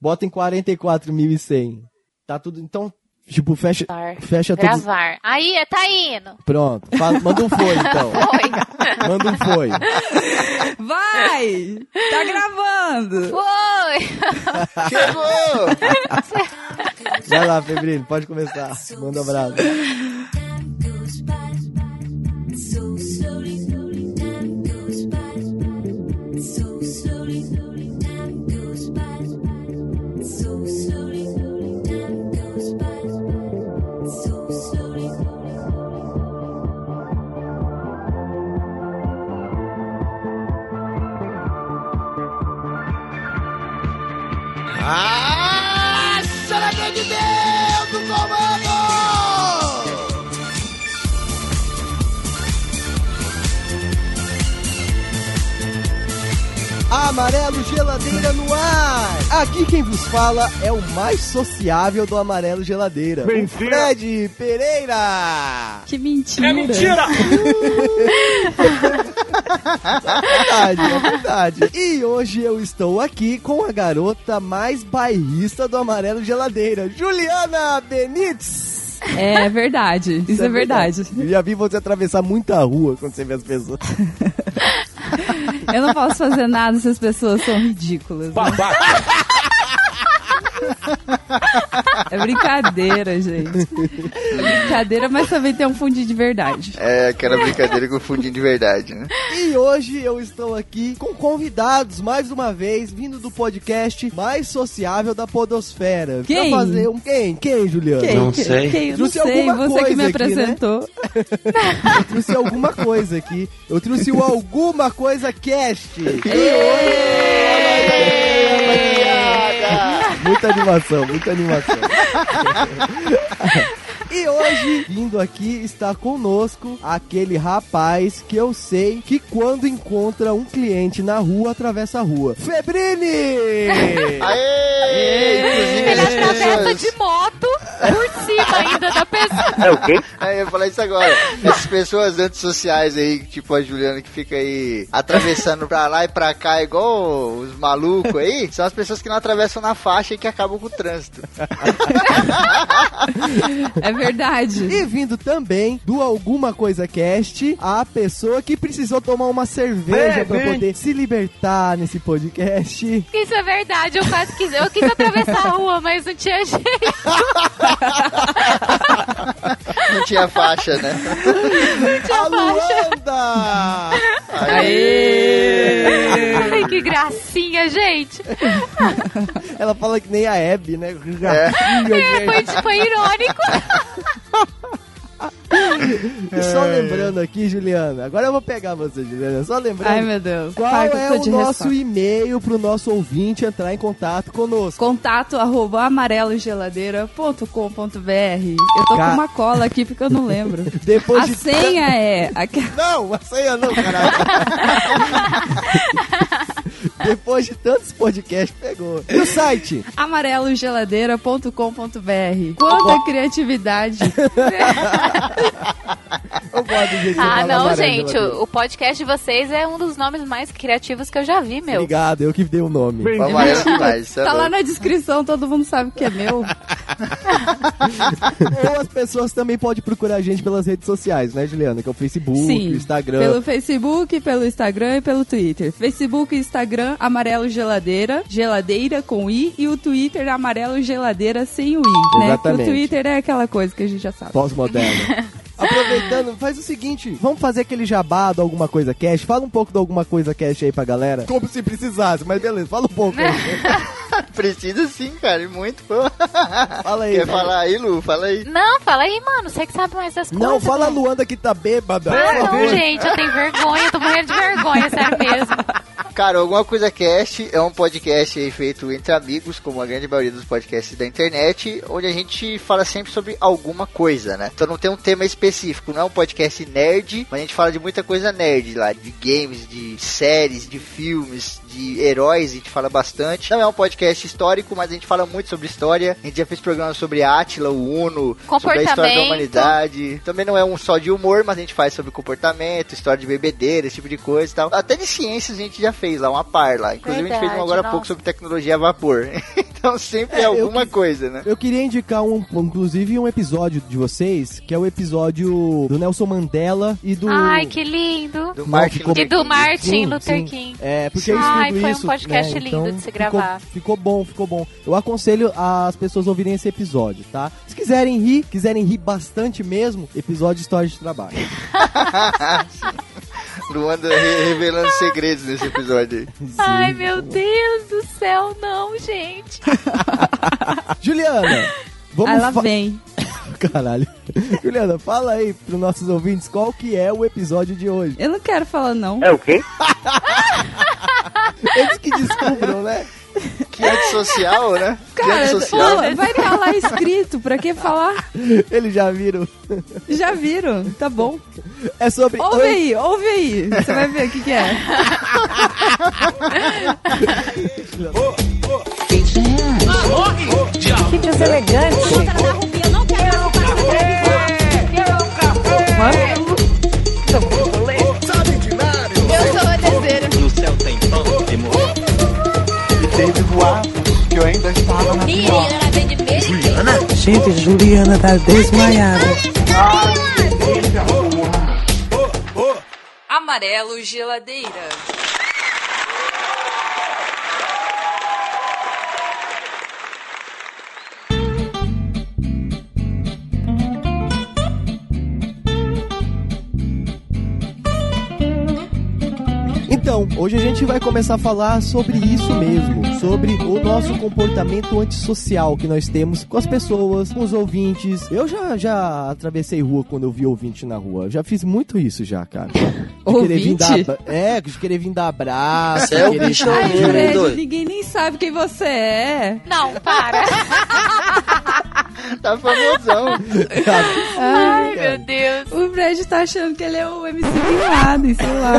Bota em 44.100. Tá tudo. Então, tipo, fecha, Gravar. fecha todos. Gravar. Aí, tá indo. Pronto. Fala- manda um foi, então. Foi. Manda um foi. Vai! Tá gravando! Foi. Chegou! Vai lá, Febrino, pode começar. Manda um abraço. Amarelo Geladeira no ar! Aqui quem vos fala é o mais sociável do Amarelo Geladeira. O Fred Pereira! Que mentira! É verdade, é verdade. E hoje eu estou aqui com a garota mais bairrista do Amarelo Geladeira, Juliana Benites. É verdade, isso é verdade. Eu já vi você atravessar muita rua quando você vê as pessoas. Eu não posso fazer nada se as pessoas são ridículas. né? É brincadeira, gente. É brincadeira, mas também tem um fundinho de verdade. É aquela brincadeira com fundinho de verdade, né? E hoje eu estou aqui com convidados, mais uma vez, vindo do podcast mais sociável da podosfera. Quem? Pra fazer um... Quem? Quem, Juliana? Quem? Não Quem? sei. Quem? Eu não Trouxe sei, você que me coisa aqui, né? apresentou. Eu trouxe alguma coisa aqui. Eu trouxe o Alguma Coisa Cast. Muita animação, muita animação. E hoje, vindo aqui, está conosco aquele rapaz que eu sei que quando encontra um cliente na rua, atravessa a rua. Febrini! Aê! Inclusive, Ele atravessa de moto por cima ainda da pessoa. É o quê? É, eu ia falar isso agora. Essas pessoas antissociais aí, tipo a Juliana que fica aí atravessando pra lá e pra cá, igual os malucos aí, são as pessoas que não atravessam na faixa e que acabam com o trânsito. É verdade. E vindo também do Alguma Coisa Cast, a pessoa que precisou tomar uma cerveja pra poder se libertar nesse podcast. Isso é verdade, eu quase quis. Eu quis atravessar a rua, mas não tinha jeito. Não tinha faixa, né? A Luanda! Aê! Ai, que gracinha, gente. Ela fala que nem a Abby, né? É. Foi, foi irônico. E só lembrando aqui, Juliana, agora eu vou pegar você, Juliana, só lembrando. Ai, meu Deus. Qual Pai, é o nosso e-mail pro nosso ouvinte entrar em contato conosco? Contato arroba amarelogeladeira.com.br Eu tô Ca- com uma cola aqui porque eu não lembro. Depois A de senha é... Não, a senha não, caralho. Depois de tantos podcasts, pegou. E o site? amarelogeladeira.com.br Quanta criatividade. Eu gosto do jeito Ah, não, gente. O, o podcast de vocês é um dos nomes mais criativos que eu já vi, meu. Obrigado, eu que dei o nome. Amarelo demais, isso é Tá lá louco. na descrição, todo mundo sabe que é meu. Ou as pessoas também podem procurar a gente pelas redes sociais, né, Juliana? Que é o Facebook, Sim. o Instagram. Pelo Facebook, pelo Instagram e pelo Twitter. Facebook e Instagram, Amarelo Geladeira, geladeira com I, e o Twitter, Amarelo Geladeira sem o I, né? Exatamente. O Twitter é aquela coisa que a gente já sabe. Pós-moderno. Aproveitando, faz o seguinte, vamos fazer aquele jabá do Alguma Coisa Cash. Fala um pouco do Alguma Coisa Cash aí pra galera. Como se precisasse, mas beleza, fala um pouco aí. Precisa sim, cara, e muito. Fala aí. Quer falar aí, Lu? Fala aí. Não, fala aí, mano. Você que sabe mais das coisas. Não, fala a meu. Luanda que tá bêbada. Ah, não, favor. gente, eu tenho vergonha, eu tô morrendo de vergonha, sério mesmo. Cara, Alguma Coisa Cast é um podcast aí feito entre amigos, como a grande maioria dos podcasts da internet, onde a gente fala sempre sobre alguma coisa, né? Então não tem um tema específico, não é um podcast nerd, mas a gente fala de muita coisa nerd lá, de games, de séries, de filmes, de heróis, a gente fala bastante. Não é um podcast histórico, mas a gente fala muito sobre história. A gente já fez programas sobre Átila, o Uno, sobre a história da humanidade. Também não é um só de humor, mas a gente faz sobre comportamento, história de bebedeira, esse tipo de coisa e tal. Até de ciências a gente já fez lá, uma par lá. Inclusive a gente fez um Verdade, agora há nossa. pouco sobre tecnologia a vapor. Então sempre é É, alguma que- coisa, né? Eu queria indicar, um, inclusive, um episódio de vocês, que é o episódio do Nelson Mandela e do... Ai, que lindo. Do Martin ficou- E Luther do King. Martin Sim, Luther sim. King. É, porque eu Ai, estudo foi um podcast né? lindo então, de se ficou- gravar. Ficou, bom, ficou bom. Eu aconselho as pessoas a ouvirem esse episódio, tá? Se quiserem rir, quiserem rir bastante mesmo, episódio de História de Trabalho. Luanda re- revelando segredos nesse episódio aí. Ai, meu Deus do céu, não, gente. Juliana, vamos fa- vem. Caralho. Juliana, fala aí pros nossos ouvintes qual que é o episódio de hoje. Eu não quero falar, não. É o quê? Eles que descubram, né? Que antissocial, né? Que Cara, antissocial. pô, vai estar lá escrito, pra que falar? Eles já viram. Já viram, tá bom. É sobre. Ouve aí, ouve aí. Você vai ver o que, que é. Eu sou a deseira. No céu tem pão. Teve que eu ainda estava na pior. Gente, Juliana tá desmaiada. Amarelo geladeira. Então, hoje a gente vai começar a falar sobre isso mesmo, sobre o nosso comportamento antissocial que nós temos com as pessoas, com os ouvintes. Eu já, já atravessei rua quando eu vi ouvinte na rua. Eu já fiz muito isso já, cara. De querer vir Ouvinte? dar, é, de querer vir dar abraço. Você é o bichão Ai, Fred, ninguém nem sabe quem você é. Não, para. Tá famosão. Ai, meu Deus. O Fred tá achando que ele é o MC Bin Laden, sei lá.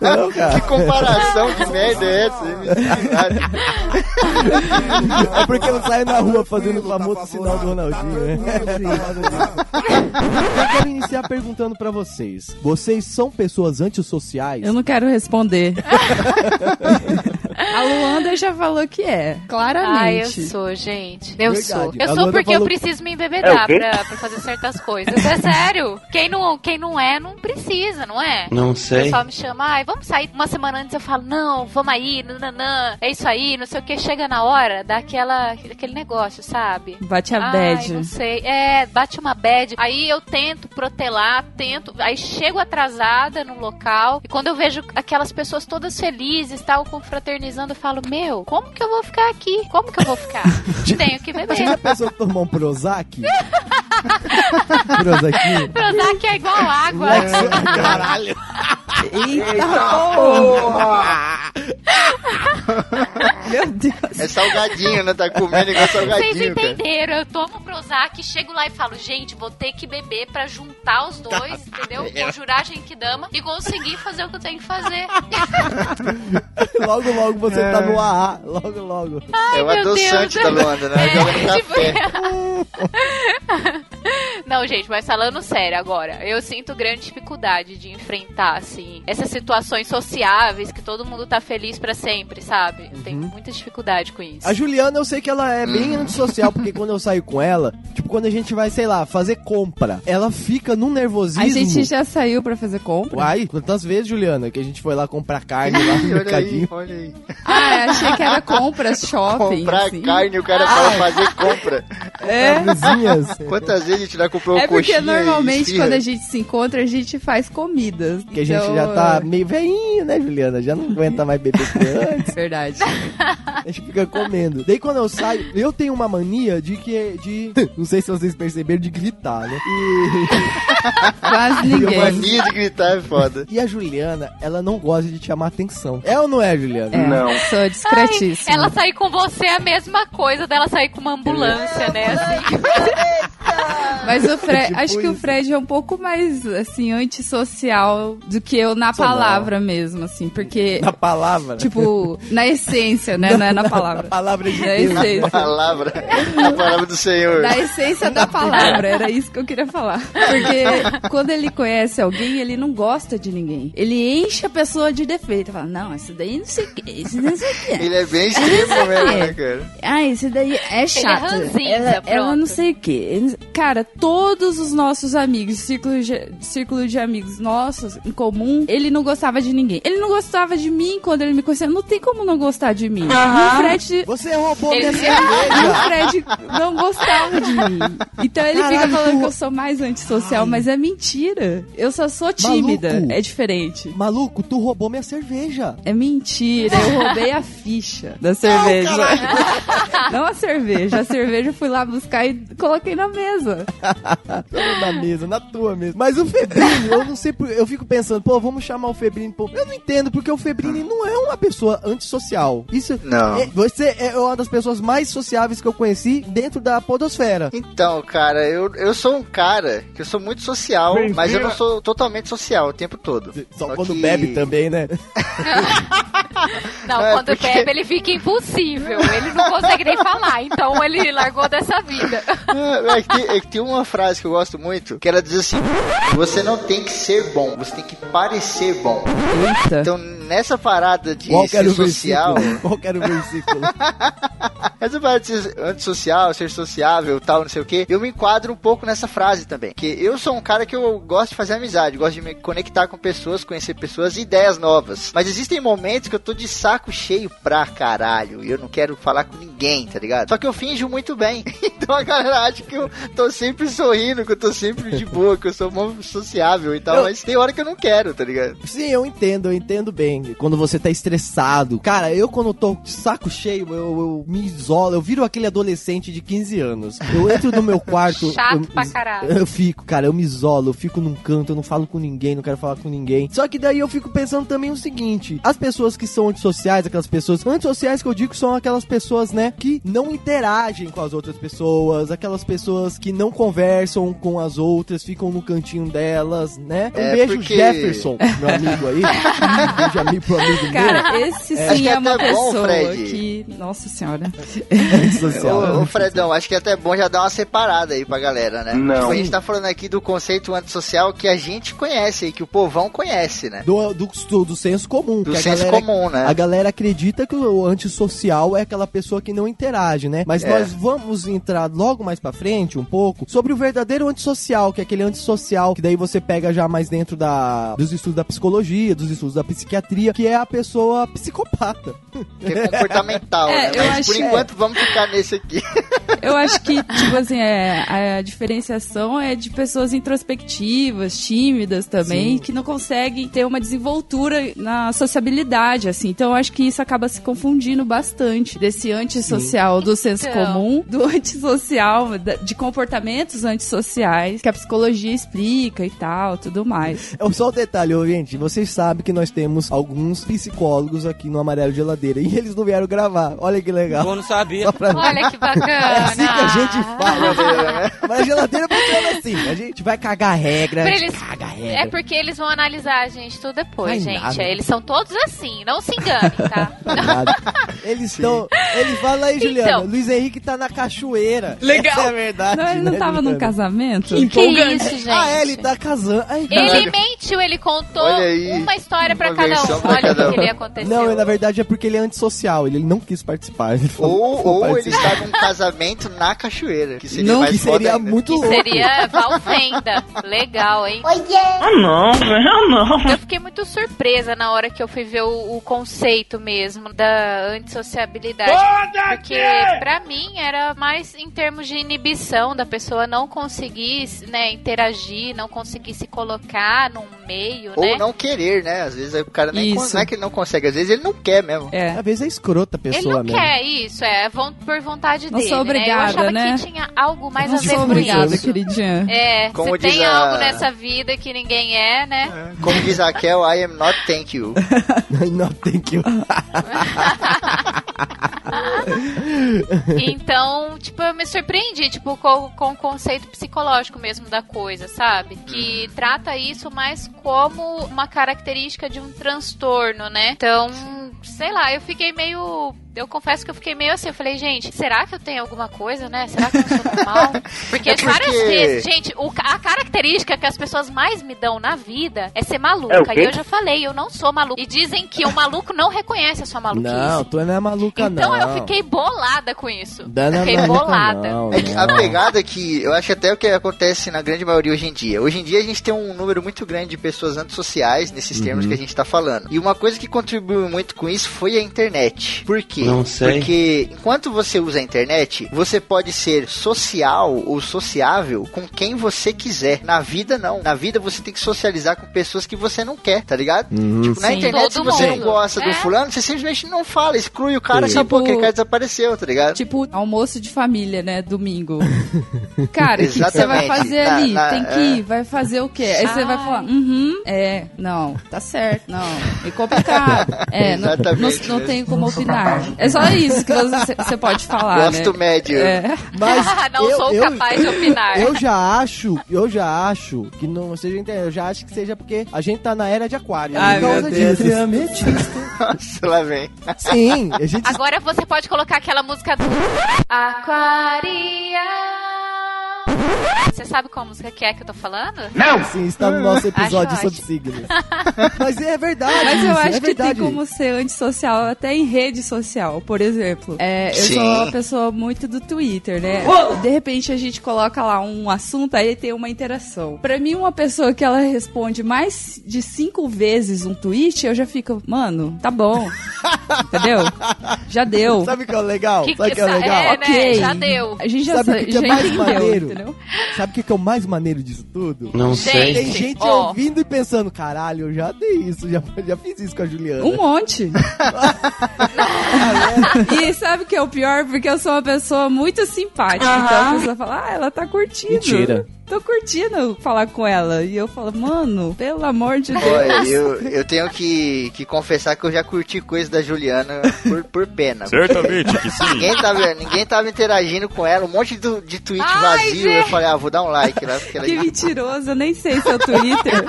Não. Que comparação de merda é essa? MC É porque eu saio na rua fazendo o famoso sinal do Ronaldinho, né? Eu quero iniciar perguntando pra vocês. Vocês são pessoas antissociais? Eu não quero responder. A Luanda já falou que é, claramente. Ai, eu sou, gente. Eu Verdade. sou. Eu sou porque falou- eu preciso me É embebedar o quê? pra, pra fazer certas coisas. É sério. Quem não, quem não é, não precisa, não é? Não O sei. pessoal me chama, ai, vamos sair uma semana antes. Eu falo, não, vamos aí, nananã, é isso aí, não sei o que. Chega na hora, dá aquela, aquele negócio, sabe? Bate a Ai, bad. não sei. É, bate uma bad. Aí eu tento protelar, tento. Aí chego atrasada no local. E quando eu vejo aquelas pessoas todas felizes, tal, confraternizando, eu falo: Meu, como que eu vou ficar aqui? Como que eu vou ficar? Tenho que Você já beber. pensou tomar um Prozac? Prozac? Prozac é igual água. Caralho. Eita, porra! Meu Deus. É salgadinho, né? Tá comendo igual Vocês salgadinho, cara. entenderam? Eu tomo Prozac, chego lá e falo, gente, vou ter que beber pra juntar os dois, entendeu? Conjurar a Genkidama e conseguir fazer o que eu tenho que fazer. Logo, logo você tá no AA. Logo, logo. É o meu adoçante Deus. da Luanda, né? É, Joga no tipo- café. Não, gente, mas falando sério agora, eu sinto grande dificuldade de enfrentar, assim, essas situações sociáveis que todo mundo tá feliz pra sempre, sabe? Eu tenho muita dificuldade com isso. A Juliana, eu sei que ela é bem antissocial, porque quando eu saio com ela, tipo, quando a gente vai, sei lá, fazer compra, ela fica num nervosismo. A gente já saiu pra fazer compra? Uai, quantas vezes, Juliana, que a gente foi lá comprar carne lá no Olha aí, mercadinho? olha aí. Ah, achei que era compras, shopping. Comprar assim. carne, o cara fala fazer compra. É. Vizinhas. Quantas vezes a gente já comprou É porque coxinha e normalmente quando a gente se encontra, a gente faz comidas. Que a gente Então, já tá meio veinho, né, Juliana? Já não aguenta mais beber que antes. Verdade. A gente fica comendo. Daí quando eu saio, eu tenho uma mania de que. de. Não sei se vocês perceberam, de gritar, né? Quase E a ninguém. mania de gritar é foda. E, a Juliana, ela não gosta de chamar atenção. É ou não é, Juliana? É, Não. Sou Ai, discretíssima. ela sair com você é a mesma coisa dela sair com uma ambulância, né? Assim. Mas o Fred, Tipo acho que o isso. Fred é um pouco mais, assim, antissocial do que eu na Sou não. palavra mesmo, assim, porque, Na palavra. tipo, na essência, né? Não é na Na palavra. palavra de Na Deus. essência. Palavra, a palavra do Senhor. Da essência da palavra, era isso que eu queria falar. Porque quando ele conhece alguém, ele não gosta de ninguém. Ele enche a pessoa de defeito. Fala, não, esse daí não sei o que, esse não sei o que. Ele é bem extremo mesmo, né, cara? Ah, esse daí é chato. ranzinza, ela, ela não sei o que. Cara, todos os nossos amigos, círculo de, círculo de amigos nossos em comum, ele não gostava de ninguém. Ele não gostava de mim quando ele me conhecia. Não tem como não gostar de mim. E o Fred. Você roubou minha Ele- E cerveja. o Fred não gostava de mim. Então ele fica Caralho, falando tu- que eu sou mais antissocial, mas é mentira. Eu só sou tímida. Maluco. É diferente. Maluco, tu roubou minha cerveja. É mentira, eu roubei a ficha da cerveja. Não, a cerveja. A cerveja eu fui lá buscar e coloquei na mesa. Tamo na mesa, na tua mesa. Mas o Febrini, eu não sei. Eu fico pensando, pô, vamos chamar o Febrini. Pô, eu não entendo, porque o Febrini não é uma pessoa antissocial. Isso. Não. é- você é uma das pessoas mais sociáveis que eu conheci dentro da Podosfera. Então, cara, eu, eu sou um cara que eu sou muito social, mas eu não sou totalmente social o tempo todo. Só, Só quando que- bebe também, né? Não, É, quando porque- bebe ele fica impossível. Ele não consegue nem falar. Então ele largou dessa vida. Ah, É que, tem, é tem uma frase que eu gosto muito, que ela diz assim: Você não tem que ser bom, você tem que parecer bom. Eita. Então, nessa parada de Qual ser social? Qual era o versículo? essa parada de ser antissocial, ser sociável, tal, não sei o que, eu me enquadro um pouco nessa frase também. Que eu sou um cara que eu gosto de fazer amizade, gosto de me conectar com pessoas, conhecer pessoas e ideias novas. Mas existem momentos que eu tô de saco cheio pra caralho e eu não quero falar com ninguém, tá ligado? Só que eu finjo muito bem. Então a galera acha que eu tô sempre sorrindo, que eu tô sempre de boa, que eu sou sociável e tal, Eu- mas tem hora que eu não quero, tá ligado? Sim, eu entendo, eu entendo bem. Quando você tá estressado. Cara, eu quando tô de saco cheio, eu, eu me isolo, eu viro aquele adolescente de 15 anos. Eu entro no meu quarto. Chato eu, pra caralho. Eu fico, cara, eu me isolo, eu fico num canto, eu não falo com ninguém, não quero falar com ninguém. Só que daí eu fico pensando também o seguinte: as pessoas que são antissociais, aquelas pessoas antissociais que eu digo são aquelas pessoas, né, que não interagem com as outras pessoas, aquelas pessoas que não conversam com as outras, ficam no cantinho delas, né? Um É, beijo, porque- Jefferson, meu amigo aí. Amigo pro amigo meu. Cara, esse Acho sim que é, é uma até bom, pessoa Fred. que. Nossa senhora. Antissocial. Ô, ô, Fredão, acho que é até bom já dar uma separada aí pra galera, né? Não. Tipo, a gente tá falando aqui do conceito antissocial que a gente conhece e que o povão conhece, né? Do, do, do, do senso comum. Do que a senso galera- comum, né? A galera acredita que o antissocial é aquela pessoa que não interage, né? Mas É. nós vamos entrar logo mais pra frente um pouco sobre o verdadeiro antissocial, que é aquele antissocial que daí você pega já mais dentro da, dos estudos da psicologia, dos estudos da psiquiatria, que é a pessoa psicopata. Que é comportamental, É, né? eu Mas acho- por enquanto vamos ficar nesse aqui. Eu acho que, tipo assim, é, a diferenciação é de pessoas introspectivas, tímidas também, Sim. que não conseguem ter uma desenvoltura na sociabilidade, assim. Então eu acho que isso acaba se confundindo bastante desse antissocial do senso Então. comum, do antissocial, de comportamentos antissociais, que a psicologia explica e tal, tudo mais. É só um detalhe, gente. Vocês sabem que nós temos alguns psicólogos aqui no Amarelo Geladeira e eles não vieram gravar. Olha que legal. Eu não sabia. Pra Olha que bacana. É assim que a gente Ah. fala. Mas a geladeira funciona assim. A gente vai cagar regra. A gente eles- caga É regra. porque eles vão analisar a gente tudo depois, Ai, gente. nada. Eles são todos assim, não se engane, tá? Eles estão. Ele fala aí, Juliana. Então. Luiz Henrique tá na cachoeira. Legal. Essa é a verdade. Não, ele não né, tava num Juliana? casamento? que isso, gente? Ah, é, ele tá casando. Ai, Ele mentiu, ele contou uma história pra cada versão um. pra Olha cada o que ele aconteceu. Não, na verdade é porque ele é antissocial. Ele não quis participar. Ele Ou, "Não ou ele participar." está num casamento na cachoeira, que seria Não, mais que seria ainda. muito Que louco. seria Valvenda. Legal, hein? Ah, não, velho, não. Eu fiquei muito surpresa na hora que eu fui ver o, o conceito mesmo da antissociabilidade. Porque pra mim era mais em termos de inibição da pessoa não conseguir né, interagir, não conseguir se colocar num meio, Ou né? não querer, né? Às vezes o cara nem con- Isso. não é que ele não consegue, às vezes ele não quer mesmo. É. Às vezes é escrota a Ele pessoa não mesmo. quer isso, é von- por vontade Não dele, sou né? Eu obrigada, achava né? que tinha algo mais Não a ver com obrigada, isso. queridinha. É, Como você tem a- algo nessa vida que ninguém é, né? Como diz a Raquel, I am not thank you. não, tem que. Então, tipo, eu me surpreendi, tipo, com, com o conceito psicológico mesmo da coisa, sabe? Que trata isso mais como uma característica de um transtorno, né? Então, sei lá, eu fiquei meio. Eu confesso que eu fiquei meio assim. Eu falei, gente, será que eu tenho alguma coisa, né? Será que eu sou normal? Porque, É porque- várias vezes, gente, o- a característica que as pessoas mais me dão na vida é ser maluca. É e eu já falei, eu não sou maluca. E dizem que o maluco não reconhece a sua maluquice. Não, tu não é maluca, Então não. eu fiquei bolada com isso. Não, não, fiquei não é bolada. não, É que a não. pegada que eu acho até o que acontece na grande maioria hoje em dia. Hoje em dia a gente tem um número muito grande de pessoas antissociais nesses termos que a gente tá falando. E uma coisa que contribuiu muito com isso foi a internet. Por quê? Não sei. Porque enquanto você usa a internet, você pode ser social ou sociável com quem você quiser. Na vida não. Na vida você tem que socializar com pessoas que você não quer, tá ligado? Uhum. Tipo, na Sim. internet, se você não mundo. gosta do É. fulano, você simplesmente não fala, exclui o cara, Sim. só porque Tipo- aquele cara desapareceu, tá ligado? Tipo, almoço de família, né? Domingo. Cara, o que, que você vai fazer Na- ali? na- Tem que ir, vai fazer o quê? Aí você vai Ai. falar, uhum, é, não, tá certo, não, é complicado. É, não, não, não né? tenho como opinar. É só isso que você, pode falar, Gosto né? médio. É. Mas não eu, sou eu- capaz de opinar. Eu já acho, eu já acho que não seja internet, eu já acho que seja porque a gente tá na era de aquário. Ai, por causa meu Deus. disso. Nossa, lá vem. Sim, a gente Agora você pode colocar aquela música do Aquaria. Você sabe qual música que é que eu tô falando? sim, está no nosso episódio Acho sobre signos. Mas é verdade. Mas eu isso, acho é que tem como ser antissocial até em rede social, por exemplo. É, eu Sim. sou uma pessoa muito do Twitter, né? De repente a gente coloca lá um assunto, aí tem uma interação. Pra mim, uma pessoa que ela responde mais de cinco vezes um tweet, eu já fico, mano, tá bom. Entendeu? Já deu. Sabe o que é legal? Que- Sabe o que é que- legal? é, né? ok. Já deu. A gente já, Sabe que que é já mais entendeu, maneiro? Sabe o que que é o mais maneiro disso tudo? Não Gente. sei. Tem gente Ó. ouvindo e pensando, caralho, eu já dei isso, já, já fiz isso com a Juliana. Um monte. e sabe o que é o pior? Porque eu sou uma pessoa muito simpática. Então a pessoa fala, ah, ela tá curtindo. Mentira. Tô curtindo falar com ela. E eu falo, mano, pelo amor de Deus. Olha, eu, eu tenho que, que confessar que eu já curti coisa da Juliana por, por pena. Certamente que sim. Ninguém tava, ninguém tava interagindo com ela, um monte de, de tweet Ai, vazio. Eu falei, ah, vou dar um like lá, porque ela Que mentiroso, eu nem sei seu Twitter.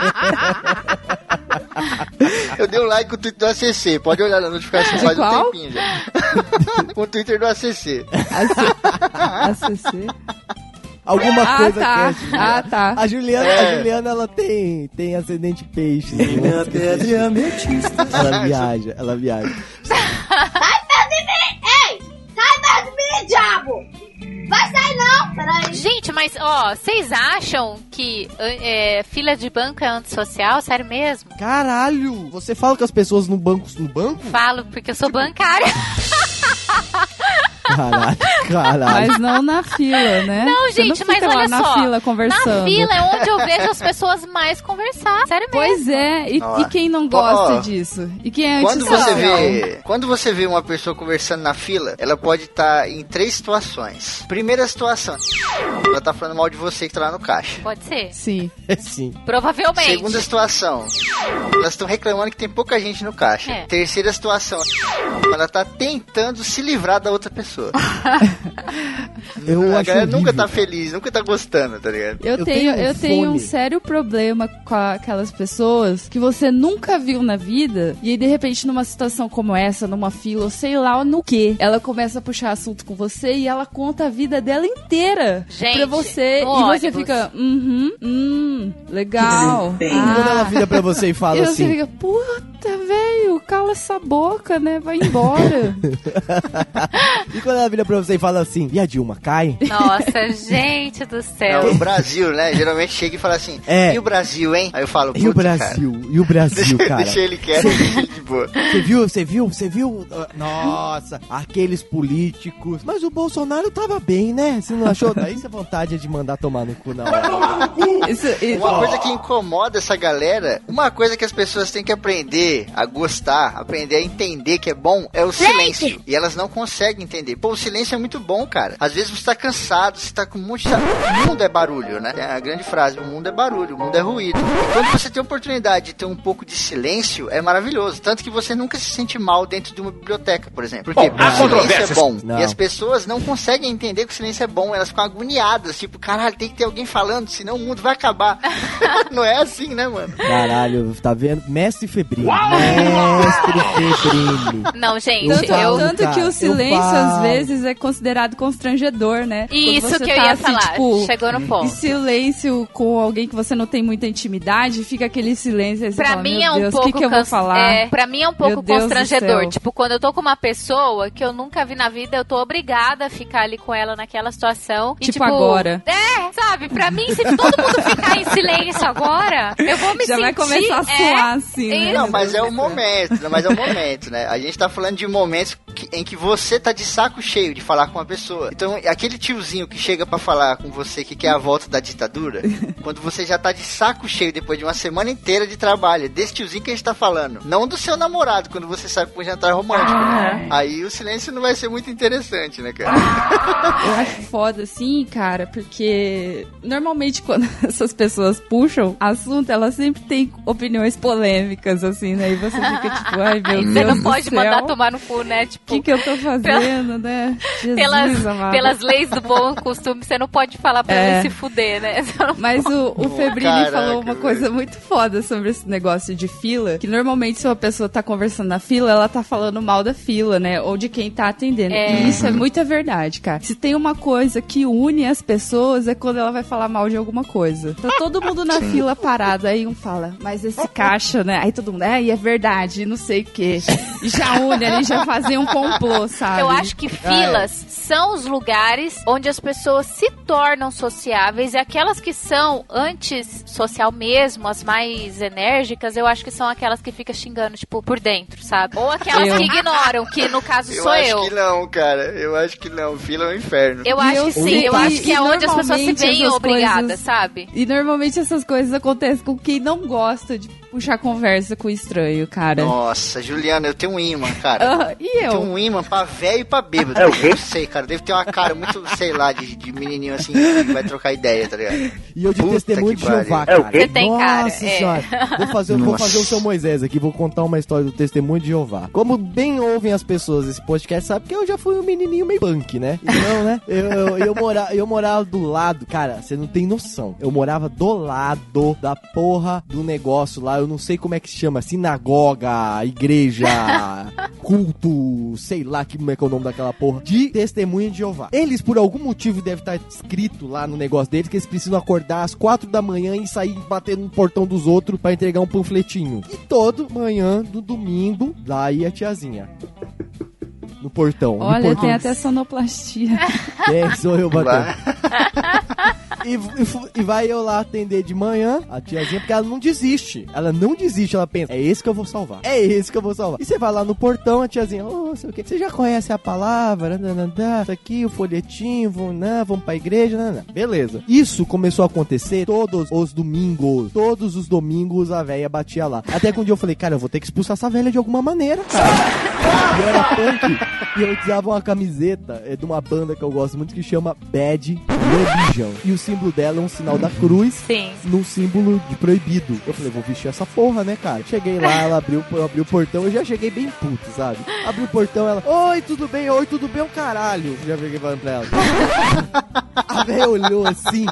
Eu dei um like com o Twitter do ACC. Pode olhar na notificação De faz qual? um tempinho já. com o Twitter do ACC. ACC. Alguma Ah, coisa tá. que é, Ah, tá. A Juliana, É. a Juliana, ela tem, tem ascendente peixe. ela viaja, ela viaja. Gente, mas ó, vocês acham que é, fila de banco é antissocial? Sério mesmo? Caralho! Você fala com as pessoas no banco, no banco? Falo, porque eu sou bancária. Caralho, caralho. Mas não na fila, né? Não, gente, não mas olha na só. fila conversando. Na fila é onde eu vejo as pessoas mais conversar. Sério mesmo. Pois é, e, e quem não gosta disso? E quem é Quando você vê, quando você vê uma pessoa conversando na fila, ela pode estar em três situações. Primeira situação, ela tá falando mal de você que tá lá no caixa. Pode ser. Sim. Sim. Provavelmente. Segunda situação, elas estão reclamando que tem pouca gente no caixa. É. Terceira situação, ela tá tentando se livrar da outra pessoa. Eu a galera nunca horrível. tá feliz, nunca tá gostando, tá ligado? Eu, Eu tenho, tenho um eu tenho um sério problema com aquelas pessoas que você nunca viu na vida e aí de repente numa situação como essa, numa fila, ou sei lá no que, ela começa a puxar assunto com você e ela conta a vida dela inteira Gente, pra você e você ônibus. fica, uhum, hum, legal. E quando ela Ah. vira pra você e fala E você assim, fica, puta, velho, cala essa boca, né? Vai embora. e quando ela vira pra você e fala assim, e a Dilma, cai? Nossa, gente do É céu. o Brasil, né? Geralmente chega e fala assim, É. e o Brasil, hein? Aí eu falo, E o "Putz, cara, Brasil? E o Brasil, Deixa, cara? deixa ele quieto, de boa. Você viu, você viu, você viu? Nossa, aqueles políticos. Mas o Bolsonaro tava bem, né? Você não achou? Daí essa vontade é de mandar tomar no cu na hora. Isso, isso- Uma coisa que incomoda essa galera, uma coisa que as pessoas têm que aprender a gostar, aprender a entender que é bom, é o silêncio. E elas não conseguem entender. Pô, o silêncio é muito bom, cara. Às vezes você tá cansado, você tá com um monte de... O mundo é barulho, né? É a grande frase, o mundo é barulho, o mundo é ruído. E quando você tem a oportunidade de ter um pouco de silêncio, é maravilhoso. Tanto que você nunca se sente mal dentro de uma biblioteca, por exemplo. Porque Bom, o silêncio é bom. Não. E as pessoas não conseguem entender que o silêncio é bom. Elas ficam agoniadas, tipo, caralho, tem que ter alguém falando, senão o mundo vai acabar. não é assim, né, mano? Caralho, tá vendo? Mestre Febril. Mestre Febril. Não, gente, Tanto, eu. tanto que o silêncio, às vezes, é considerado constrangedor, né? Quando Isso você que eu tá, ia assim, falar. tipo, Chegou no em ponto. silêncio com alguém que você não tem muita intimidade, fica aquele silêncio. Aí você Pra fala, mim é um Deus, pouco o que, que eu vou falar? É, pra mim é um pouco constrangedor. Tipo, quando eu tô com uma pessoa que eu nunca vi na vida, eu tô obrigada a ficar ali com ela naquela situação. E, Tipo agora. É, sabe? Pra mim, se todo mundo ficar em silêncio agora, eu vou me Já sentir... vai começar a é, suar, assim, né? Não, mas é o momento, né? mas é o momento, né? A gente tá falando de momentos que- em que você tá de saco cheio de falar com uma pessoa. Então, aquele tiozinho que chega pra falar com você que quer a volta da ditadura, quando você já tá de saco cheio depois de uma semana inteira de trabalho, é desse tiozinho que a gente tá falando. Não do seu namorado, quando você sai pra um jantar romântico. né? Aí o silêncio não vai ser muito interessante, né, cara? Eu acho foda, assim, cara, porque normalmente quando essas pessoas puxam assunto, elas sempre têm opiniões polêmicas, assim, né? E você fica tipo, ai meu Deus você não do pode céu, mandar tomar no cu, né? O Tipo, que, que eu tô fazendo, né? Jesus, pelas, amado. pelas leis do bom costume, você não pode falar pra É. ele se fuder, né? Mas o, o Pô, Febrini caraca, falou uma velho. coisa muito foda sobre esse negócio de fila. Que normalmente, se uma pessoa tá conversando na fila, ela tá falando mal da fila, né? Ou de quem tá atendendo. É. E isso é muita verdade, cara. Se tem uma coisa que une as pessoas, é quando ela vai falar mal de alguma coisa. Tá todo mundo na fila parado, aí um fala, mas esse caixa, né? Aí todo mundo, é, e é verdade, não sei o quê. E já une ali, já fazem um complô, sabe? Eu acho que filas são os lugares onde as pessoas se tornam sociáveis e aquelas que são antes social mesmo, as mais enérgicas, eu acho que são aquelas que ficam xingando, tipo, por dentro, sabe? Ou aquelas Eu. que ignoram, que no caso Eu sou acho eu. que não, cara. Eu acho que não. Fila é um inferno. Eu E acho eu que sim, eu acho que é onde as pessoas se veem obrigadas, coisas- sabe? E normalmente essas coisas acontecem com quem não gosta de puxar conversa com o estranho, cara. Nossa, Juliana, eu tenho um imã, cara. Ah, e Tem eu? um imã pra velho e pra bêbado. É o quê? Não sei, cara. Deve ter uma cara muito, sei lá, de, de menininho assim que vai trocar ideia, tá ligado? E eu de Puta testemunho de Jeová. É o cara. quê? Você tem cara, Nossa é. senhora. Vou fazer, vou Nossa. fazer o seu Moisés aqui, vou contar uma história do testemunho de Jeová. Como bem ouvem as pessoas esse podcast, sabe que eu já fui um menininho meio punk, né? Então, né? Eu, eu, eu, mora, eu morava do lado, cara, você não tem noção. Eu morava do lado da porra do negócio lá, eu não sei como é que se chama, sinagoga, igreja, culto, sei lá que, como é que é o nome daquela porra, de testemunho de Jeová. Eles, por algum motivo, deve estar escrito lá no negócio deles que eles precisam acordar às quatro da manhã e sair batendo no portão dos outros pra entregar um panfletinho. E todo manhã do domingo, lá ia a tiazinha. No portão. no Olha, portão. tem até sonoplastia. É, sou eu batendo. E, e e vai eu lá atender de manhã a tiazinha, porque ela não desiste. Ela não desiste, ela pensa, é esse que eu vou salvar. É esse que eu vou salvar. E você vai lá no portão, a tiazinha, ô, sei o quê. Você já conhece a palavra, nananã, isso aqui, o folhetinho, vamos, né, vamos pra igreja. Beleza. Isso começou a acontecer todos os domingos. Todos os domingos a véia batia lá. Até que um dia eu falei, cara, eu vou ter que expulsar essa velha de alguma maneira, cara. Eu era punk e eu usava uma camiseta é, de uma banda que eu gosto muito que chama Bad Religion. E o símbolo dela é um sinal da cruz Sim. num símbolo de proibido. Eu falei, vou vestir essa porra, né, cara? Cheguei lá, ela abriu, eu abri o portão, eu já cheguei bem puto, sabe? Abri o portão, ela, oi, tudo bem? Oi, tudo bem? O caralho. Já peguei falando pra ela. A velha olhou assim.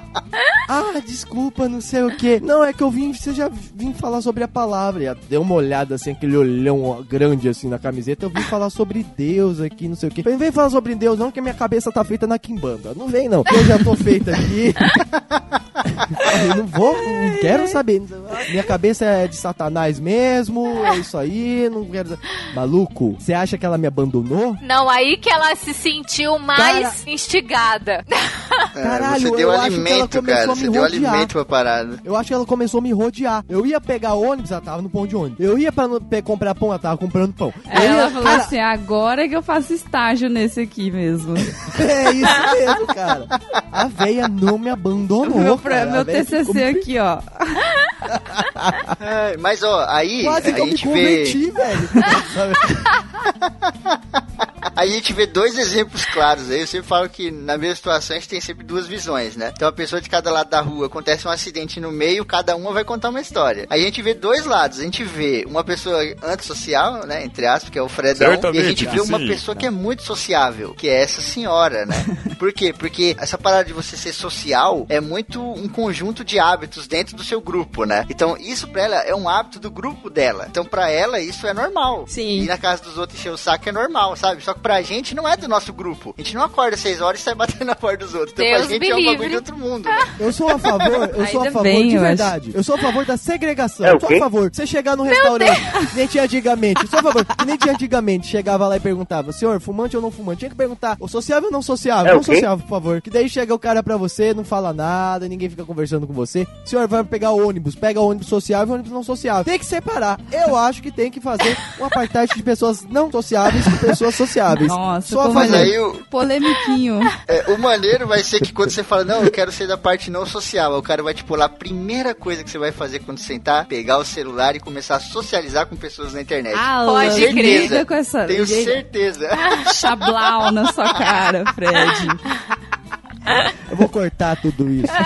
Ah, desculpa, não sei o que. Não, é que eu vim, você já vim falar sobre a palavra. E ela deu uma olhada assim, aquele olhão grande assim na camiseta. Eu vim falar sobre Deus aqui, não sei o que. Falei, vem falar sobre Deus, não, que minha cabeça tá feita na quimbanda. Não vem, não. Eu já tô feita aqui. Eu não vou, não quero saber. Minha cabeça é de satanás mesmo, é isso aí, não quero. Maluco, você acha que ela me abandonou? Não, aí que ela se sentiu mais instigada. É, Caralho, você deu eu acho que ela alimento, começou cara. a me Você deu rodear. alimento pra parada. Eu acho que ela começou a me rodear. Eu ia pegar ônibus, ela tava no pão de ônibus. Eu ia pra comprar pão, ela tava comprando pão. Eu Aí ela ia, falou cara, assim, agora que eu faço estágio nesse aqui mesmo. é isso mesmo, cara. A véia não me abandonou, meu cara. Meu ficou TCC me- aqui, ó. É, mas, ó, aí Quase a que eu me gente vê... converti, velho. a gente vê dois exemplos claros aí. Eu sempre falo que na mesma situação a gente tem sempre duas visões, né? Então a pessoa de cada lado da rua acontece um acidente no meio, cada uma vai contar uma história. Aí a gente vê dois lados. A gente vê uma pessoa antissocial, né? Entre aspas, que é o Fredão. Certamente, e a gente vê uma sim. pessoa que é muito sociável, que é essa senhora, né? Por quê? Porque essa parada de você ser social é muito um conjunto de hábitos dentro do seu grupo, né? Então isso pra ela é um hábito do grupo dela. Então pra ela isso é normal. Sim. E na casa dos outros encher o saco é normal, sabe? Só que pra gente não é do nosso grupo. A gente não acorda às 6 horas e sai batendo na porta dos outros. Então Deus pra gente é um livre. bagulho de outro mundo. Né? Eu sou a favor, eu sou a favor bem, de eu verdade. Eu sou a favor da segregação. É eu sou a favor. Você chegar no restaurante, que nem tinha antigamente. Eu sou a favor. Que nem tinha antigamente. Chegava lá e perguntava, senhor, fumante ou não fumante? Tinha que perguntar, o sociável ou não sociável? É não sociável, por favor. Que daí chega o cara pra você, não fala nada, ninguém fica conversando com você. Senhor, vai pegar o ônibus, pega o ônibus sociável e o ônibus não sociável. Tem que separar. Eu acho que tem que fazer um apartheid de pessoas não sociáveis com pessoas sociáveis. Nossa, Só como Mas favor. aí o, Polemiquinho. é, o maneiro vai ser que quando você fala, não, eu quero ser da parte não social, o cara vai te pular a primeira coisa que você vai fazer quando sentar, pegar o celular e começar a socializar com pessoas na internet. Ah, Pode briga com essa Tenho certeza. chablau na sua cara, Fred. Eu vou cortar tudo isso.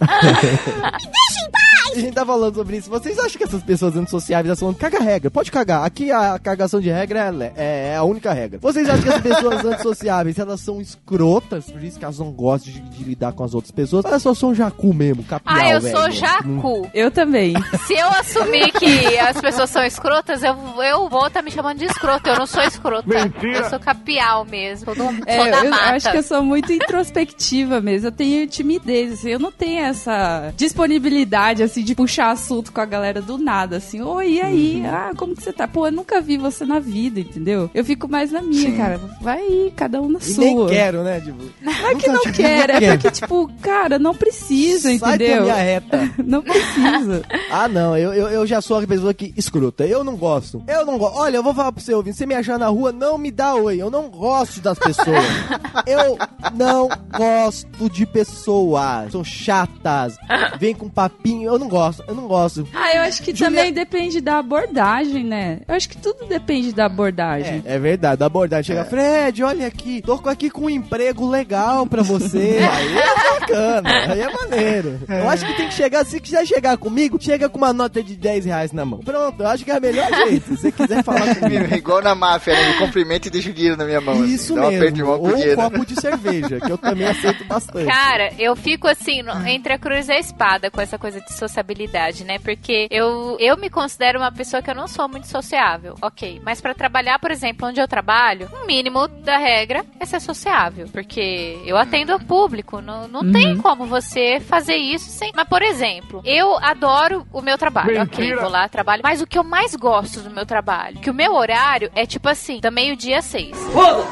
A gente tá falando sobre isso. Vocês acham que essas pessoas antissociáveis elas falam, caga regra, pode cagar. Aqui a cagação de regra é, le- é a única regra. Vocês acham que as pessoas antissociáveis elas são escrotas, por isso que elas não gostam de, de lidar com as outras pessoas? Elas só são jacu mesmo, capial, Ah, eu velho. sou jacu. Eu também. Se eu assumir que as pessoas são escrotas, eu, eu vou estar me chamando de escroto. Eu não sou escrota. Mentira. Eu sou capial mesmo. Sou, do, É, sou da eu, eu mata. acho que eu sou muito introspectiva mesmo. Eu tenho timidez, assim, eu não tenho essa disponibilidade, assim, de puxar assunto com a galera do nada, assim. Oi, e aí? Ah, como que você tá? Pô, eu nunca vi você na vida, entendeu? Eu fico mais na minha, cara. Vai aí, cada um na E sua. nem quero, né? Tipo, Não é que nunca não tive, quero, é porque, tipo, cara, não precisa, Sai entendeu? minha reta. Não precisa. Ah, não, eu, eu, eu já sou a pessoa que escrota. Eu não gosto. Eu não gosto. Olha, eu vou falar pro você, ouvinte. Você me achar na rua, não me dá oi. Eu não gosto das pessoas. eu não gosto de pessoas. São chatas. Vem com papinho. Eu não gosto. Eu não gosto. Ah, eu acho que Julia- também depende da abordagem, né? Eu acho que tudo depende da abordagem. É, é verdade, da abordagem. Chega, Fred, olha aqui. Tô aqui com um emprego legal pra você. Aí é bacana. Aí é maneiro. Eu acho que tem que chegar, se quiser chegar comigo, chega com uma nota de 10 reais na mão. Pronto, eu acho que é o melhor jeito. Se você quiser falar comigo. Igual na máfia, né? Me cumprimenta e deixa o dinheiro na minha mão. Isso assim. Dá uma aperto de mesmo. mão com Ou um copo de cerveja, que eu também aceito bastante. Cara, eu fico assim, no- entre a cruz e a espada com essa coisa de sociabilidade, né? Porque eu, eu me considero uma pessoa que eu não sou muito sociável, ok. Mas pra trabalhar, por exemplo, onde eu trabalho, o mínimo da regra é ser sociável. Porque eu atendo ao público, não, não tem como você fazer isso sem. Mas, por exemplo, eu adoro o meu trabalho, ok. Mentira. Vou lá, trabalho. Mas o que eu mais gosto do meu trabalho, que o meu horário é tipo assim, da meio-dia seis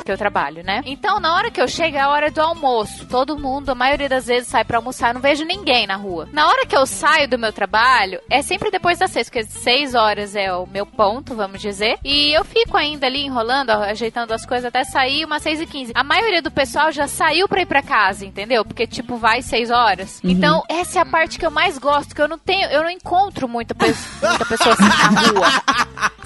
que eu trabalho, né? Então, na hora que eu chego, é a hora do almoço. Todo mundo, a maioria das vezes, sai pra almoçar. Eu não vejo ninguém na rua. Na hora que eu saio do meu trabalho, é sempre depois das seis, porque seis horas é o meu ponto, vamos dizer. E eu fico ainda ali enrolando, ajeitando as coisas até sair umas seis e quinze. A maioria do pessoal já saiu pra ir pra casa, entendeu? Porque, tipo, vai seis horas. Então, essa é a parte que eu mais gosto, que eu não tenho, eu não encontro muita, pe muita pessoa assim na rua.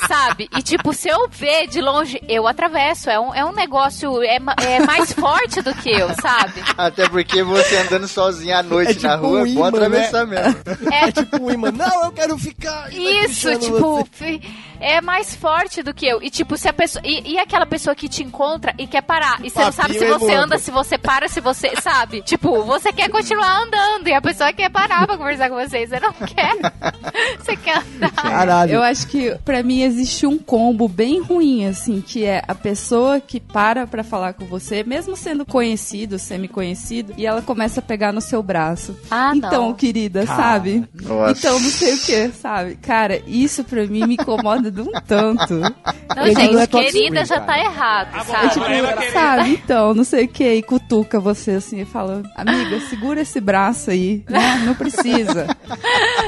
Sabe? E tipo, se eu ver de longe, eu atravesso. É um, é um negócio, é, é mais forte do que eu, sabe? Até porque você andando sozinho à noite É tipo na rua, um é bom imã, atravessar mesmo. É tipo um imã. Não, eu quero ficar. Isso, tipo, você. É mais forte do que eu. E tipo, se a pessoa. E, e aquela pessoa que te encontra e quer parar. E você não sabe se é você anda, se você para, se você. Sabe? Tipo, você quer continuar andando e a pessoa quer parar pra conversar com você. Você não quer. Você quer andar. Caralho. Eu acho que pra mim existe um combo bem ruim, assim, que é a pessoa que para pra falar com você, mesmo sendo conhecido, semi-conhecido, e ela começa a pegar no seu braço. Ah, então, não. querida, Cara. sabe? Nossa. Então, não sei o que, sabe? Cara, isso pra mim me incomoda de um tanto. Não, Ele gente, não é querida já tá errado, É sabe? tipo, sabe? Então, não sei o que, e cutuca você assim e fala, amiga, segura esse braço aí, né? Não precisa.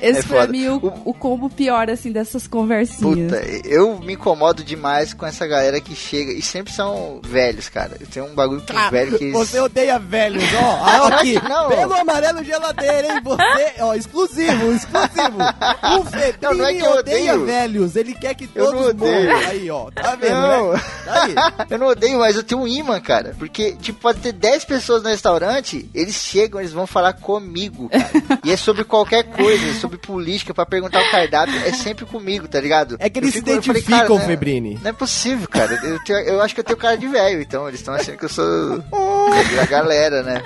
Esse É pra foda. mim o, O- combo pior, assim, dessas conversinhas. Puta, eu me incomodo demais com essa galera que chega. E sempre são velhos, cara. Tenho um bagulho com velho que. Você odeia velhos, ó. Ah, aqui, não. pelo amarelo geladeira, hein? Você, ó, exclusivo, exclusivo. O Não, não é que eu odeia odeio. Velhos. Ele quer que todos não morram. Aí, ó. Tá vendo, Não. né? Tá aí. Eu não odeio, mas eu tenho um imã, cara. Porque, tipo, pode ter 10 pessoas no restaurante, eles chegam, eles vão falar comigo, cara. E é sobre qualquer coisa, é sobre política, pra perguntar o cardápio, é sempre comigo, tá ligado? É que eles Eu se fico- eu falei, identificam, cara, né? Febrini. Não é possível, cara. Eu, tenho- eu acho que eu tenho cara de velho, então eles estão achando que eu sou da galera, né?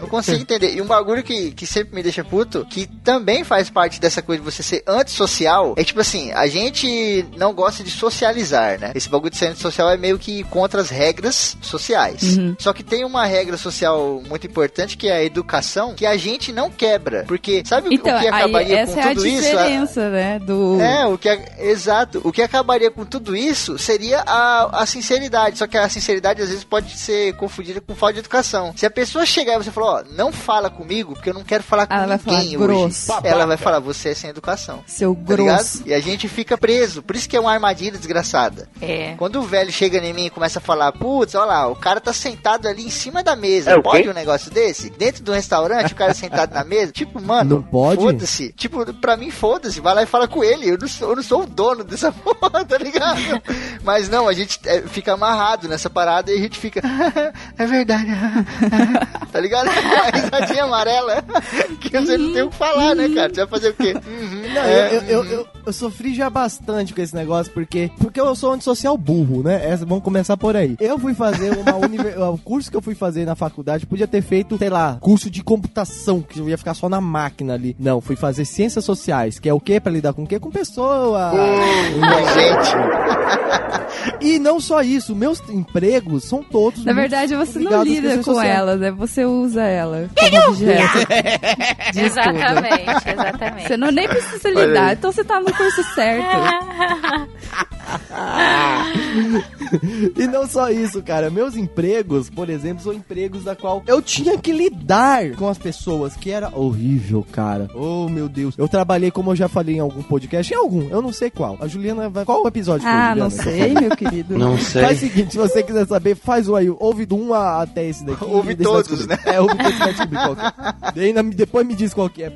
Não consigo entender. E um bagulho que, que sempre me deixa puto, que também faz parte dessa coisa de você ser antissocial, é tipo assim, a gente não gosta de socializar, né? Esse bagulho de ser antissocial é meio que contra as regras sociais. Só que tem uma regra social muito importante que é a educação, que a gente não quebra. Porque sabe o- Então, o que aí acabaria essa com é a tudo isso? A- diferença, né? Do... é, o que é- exato. O que acabaria com tudo isso seria a, a sinceridade. Só que a sinceridade às vezes pode ser confundida com falta de educação. Se a pessoa chegar e você falar, ó, não fala comigo, porque eu não quero falar com Ela vai ninguém falar hoje. grosso. Ela vai falar, você é sem educação. Seu Tá ligado? grosso. E a gente fica preso. Por isso que é uma armadilha desgraçada. É. Quando o velho chega em mim e começa a falar, putz, olha lá, o cara tá sentado ali em cima da mesa. É quê? pode um negócio desse? Dentro do restaurante, o cara sentado na mesa? Tipo, mano, Não pode? foda-se. Tipo, pra mim, foda-se. Vai lá e fala com ele. Eu não sou, eu não sou o dono dessa porra, tá ligado? Mas não, a gente é, fica amarrado nessa parada e a gente fica. é verdade. tá ligado? A risadinha amarela. que você não tem o que falar, né, cara? Você vai fazer o quê? Uhum, Não, é, eu, eu, uhum. eu, eu sofri já bastante com esse negócio, porque, porque eu sou um antissocial burro, né? Essa, vamos começar por aí. Eu fui fazer uma univer... o curso que eu fui fazer na faculdade, podia ter feito, sei lá, curso de computação, que eu ia ficar só na máquina ali. Não, fui fazer ciências sociais, que é o quê? Pra lidar com o quê? Com pessoa. Com gente. E não só isso, meus empregos são todos Na verdade, você não lida com sociais. ela, né? Você usa ela como objeto. Exatamente, exatamente. Você não nem precisa lidar, então você tá no curso certo. E não só isso, cara. Meus empregos, por exemplo, são empregos da qual eu tinha que lidar com as pessoas, que era horrível, cara. Oh, meu Deus. Eu trabalhei, como eu já falei em algum podcast, em algum, eu não sei qual. A Juliana vai. Qual o episódio foi, Ah, Juliana? não sei, meu querido. Não sei. Faz o seguinte, se você quiser saber, faz o aí, ouve do 1 a- até esse daqui. Ouve todos, descobrir. É, ouve todos, vai descobrir qual que é. Ainda depois me diz qual que é.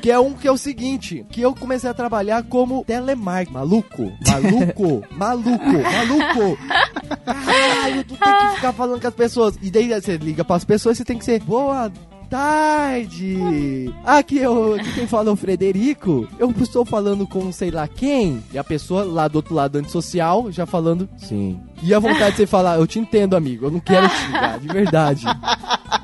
Que é um que é o seguinte, que eu comecei a trabalhar como telemarketing. Maluco, maluco, maluco, maluco. Caralho, tu tem que ficar falando com as pessoas. E daí você liga pras pessoas, você tem que ser boa tarde. Aqui, eu, aqui quem fala é o Frederico. Eu estou falando com sei lá quem. E a pessoa lá do outro lado antissocial já falando sim. E a vontade de você falar, eu te entendo, amigo. Eu não quero te ligar, de verdade.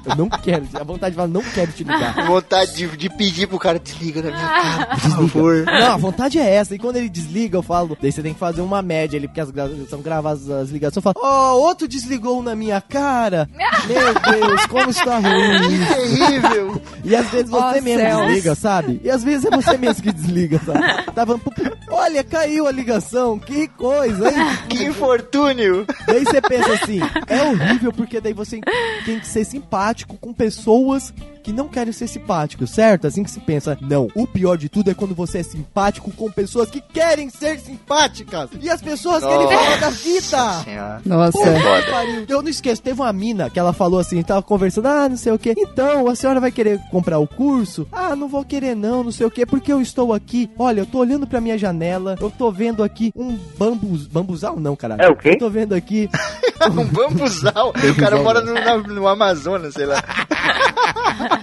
Eu não quero. A vontade de falar, não quero te ligar. Vontade de, de pedir pro cara, desliga da minha cara, por favor. Não, a vontade é essa. E quando ele desliga, eu falo. Daí você tem que fazer uma média ali, porque as gra- são gravadas as ligações. Eu falo, ó, outro desligou na minha cara. Meu Deus, como está ruim. Terrível. E às vezes você Ó, mesmo céus. desliga, sabe? E às vezes é você mesmo que desliga, sabe? Tava, olha, caiu a ligação, que coisa, hein? Que infortúnio. Daí você pensa assim, é horrível porque daí você tem que ser simpático com pessoas que não querem ser simpáticos, certo? Assim que se pensa. Não, o pior de tudo é quando você é simpático com pessoas que querem ser simpáticas. E as pessoas querem falar da vida. Senhora. Nossa. Pariu. Eu não esqueço, teve uma mina que ela falou assim, tava conversando, ah, não sei o que. Então, a senhora vai querer comprar o curso? Ah, não vou querer não, não sei o que, porque eu estou aqui. Olha, eu tô olhando pra minha janela, eu tô vendo aqui um bambus, bambuzal não, caralho. É o quê? Eu tô vendo aqui Um bambuzal. O cara mora no, no Amazonas, sei lá.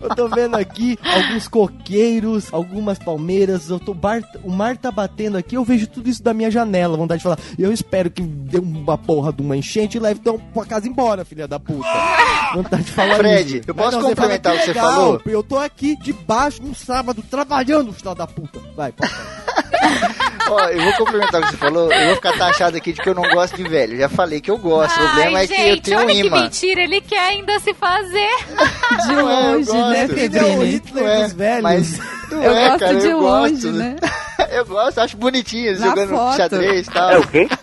Eu tô vendo aqui alguns coqueiros, algumas palmeiras, eu tô bar... o mar tá batendo aqui, eu vejo tudo isso da minha janela, vontade de falar. E eu espero que dê uma porra de uma enchente e leve então pra casa embora, filha da puta. Vontade de falar Fred, isso. eu Mas posso fala, complementar o que você falou? Eu tô aqui debaixo num sábado trabalhando, filha da puta. Vai, pode. Ó, eu vou complementar o que você falou. Eu vou ficar taxado aqui de que eu não gosto de velho. Já falei que eu gosto. o problema Ai, é que gente, eu tenho um olha que imã. mentira, ele quer ainda se fazer. De Não é, eu longe, né, é o Febrini? Hitler Não é, dos velhos. Mas não Eu é, gosto cara, de eu longe, gosto. né? eu gosto, acho bonitinho eles Na jogando foto. xadrez e tal. É o quê?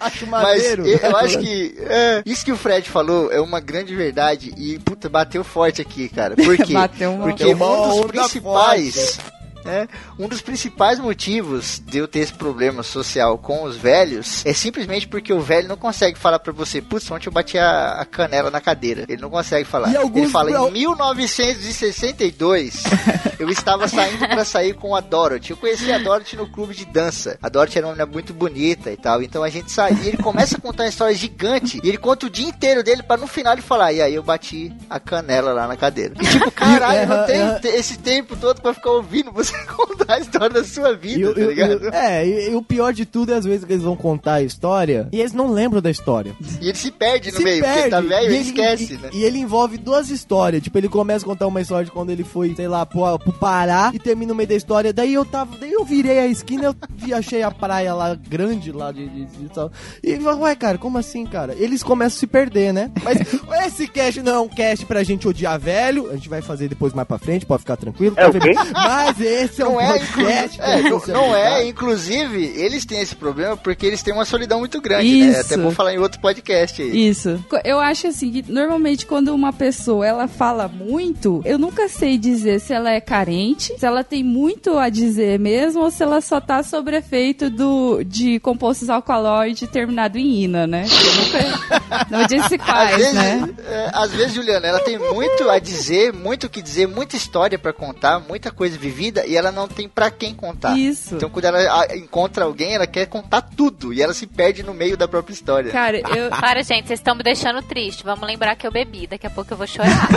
Acho Mas maneiro. eu, eu acho que é, isso que o Fred falou é uma grande verdade e, puta, bateu forte aqui, cara. Por quê? Bateu uma- Porque um dos principais É, um dos principais motivos de eu ter esse problema social com os velhos é simplesmente porque o velho não consegue falar pra você, putz, ontem eu bati a, a canela na cadeira. Ele não consegue falar. E alguns- Ele fala, em 1962, eu estava saindo pra sair com a Dorothy. Eu conheci a Dorothy no clube de dança. A Dorothy era uma menina muito bonita e tal. Então a gente saía e ele começa a contar uma história gigante. E ele conta o dia inteiro dele pra no final ele falar, e aí eu bati a canela lá na cadeira. E tipo, caralho, não tem É, esse tempo todo pra ficar ouvindo você contar a história da sua vida, o- tá ligado? o- é, e, e o pior de tudo é às vezes que eles vão contar a história e eles não lembram da história. E ele se perde no Se meio, porque ele tá velho E e esquece, e, né? E ele envolve duas histórias. Tipo, ele começa a contar uma história de quando ele foi, sei lá, pro, pro Pará e termina no meio da história. Daí eu tava. Daí eu virei a esquina, eu vi, achei a praia lá grande lá de, de, de tal. E ele falou, ué, cara, como assim, cara? Eles começam a se perder, né? Mas esse cast não é um cast pra gente odiar velho. A gente vai fazer depois mais pra frente, pode ficar tranquilo. É o quê? Mas esse é um Não é, podcast. é, não, não é, inclusive, eles têm esse problema porque eles têm uma solidão muito grande, né? É Isso. até bom falar em outro podcast aí. Isso. Eu acho assim que normalmente quando uma pessoa ela fala muito, eu nunca sei dizer se ela é carente, se ela tem muito a dizer mesmo, ou se ela só tá sob efeito do, de compostos alcaloides terminado em ina, né? Eu nunca, não disse Às quais, vezes, né? é, às vezes, Juliana, ela tem muito a dizer, muito o que dizer, muita história pra contar, muita coisa vivida e ela não tem pra quem contar. Isso. Então, quando ela encontra alguém, ela quer contar tudo e ela se perde no meio da própria história. Cara, eu, Para, gente, vocês estão me deixando triste. Vamos lembrar que eu bebi. Daqui a pouco eu vou chorar.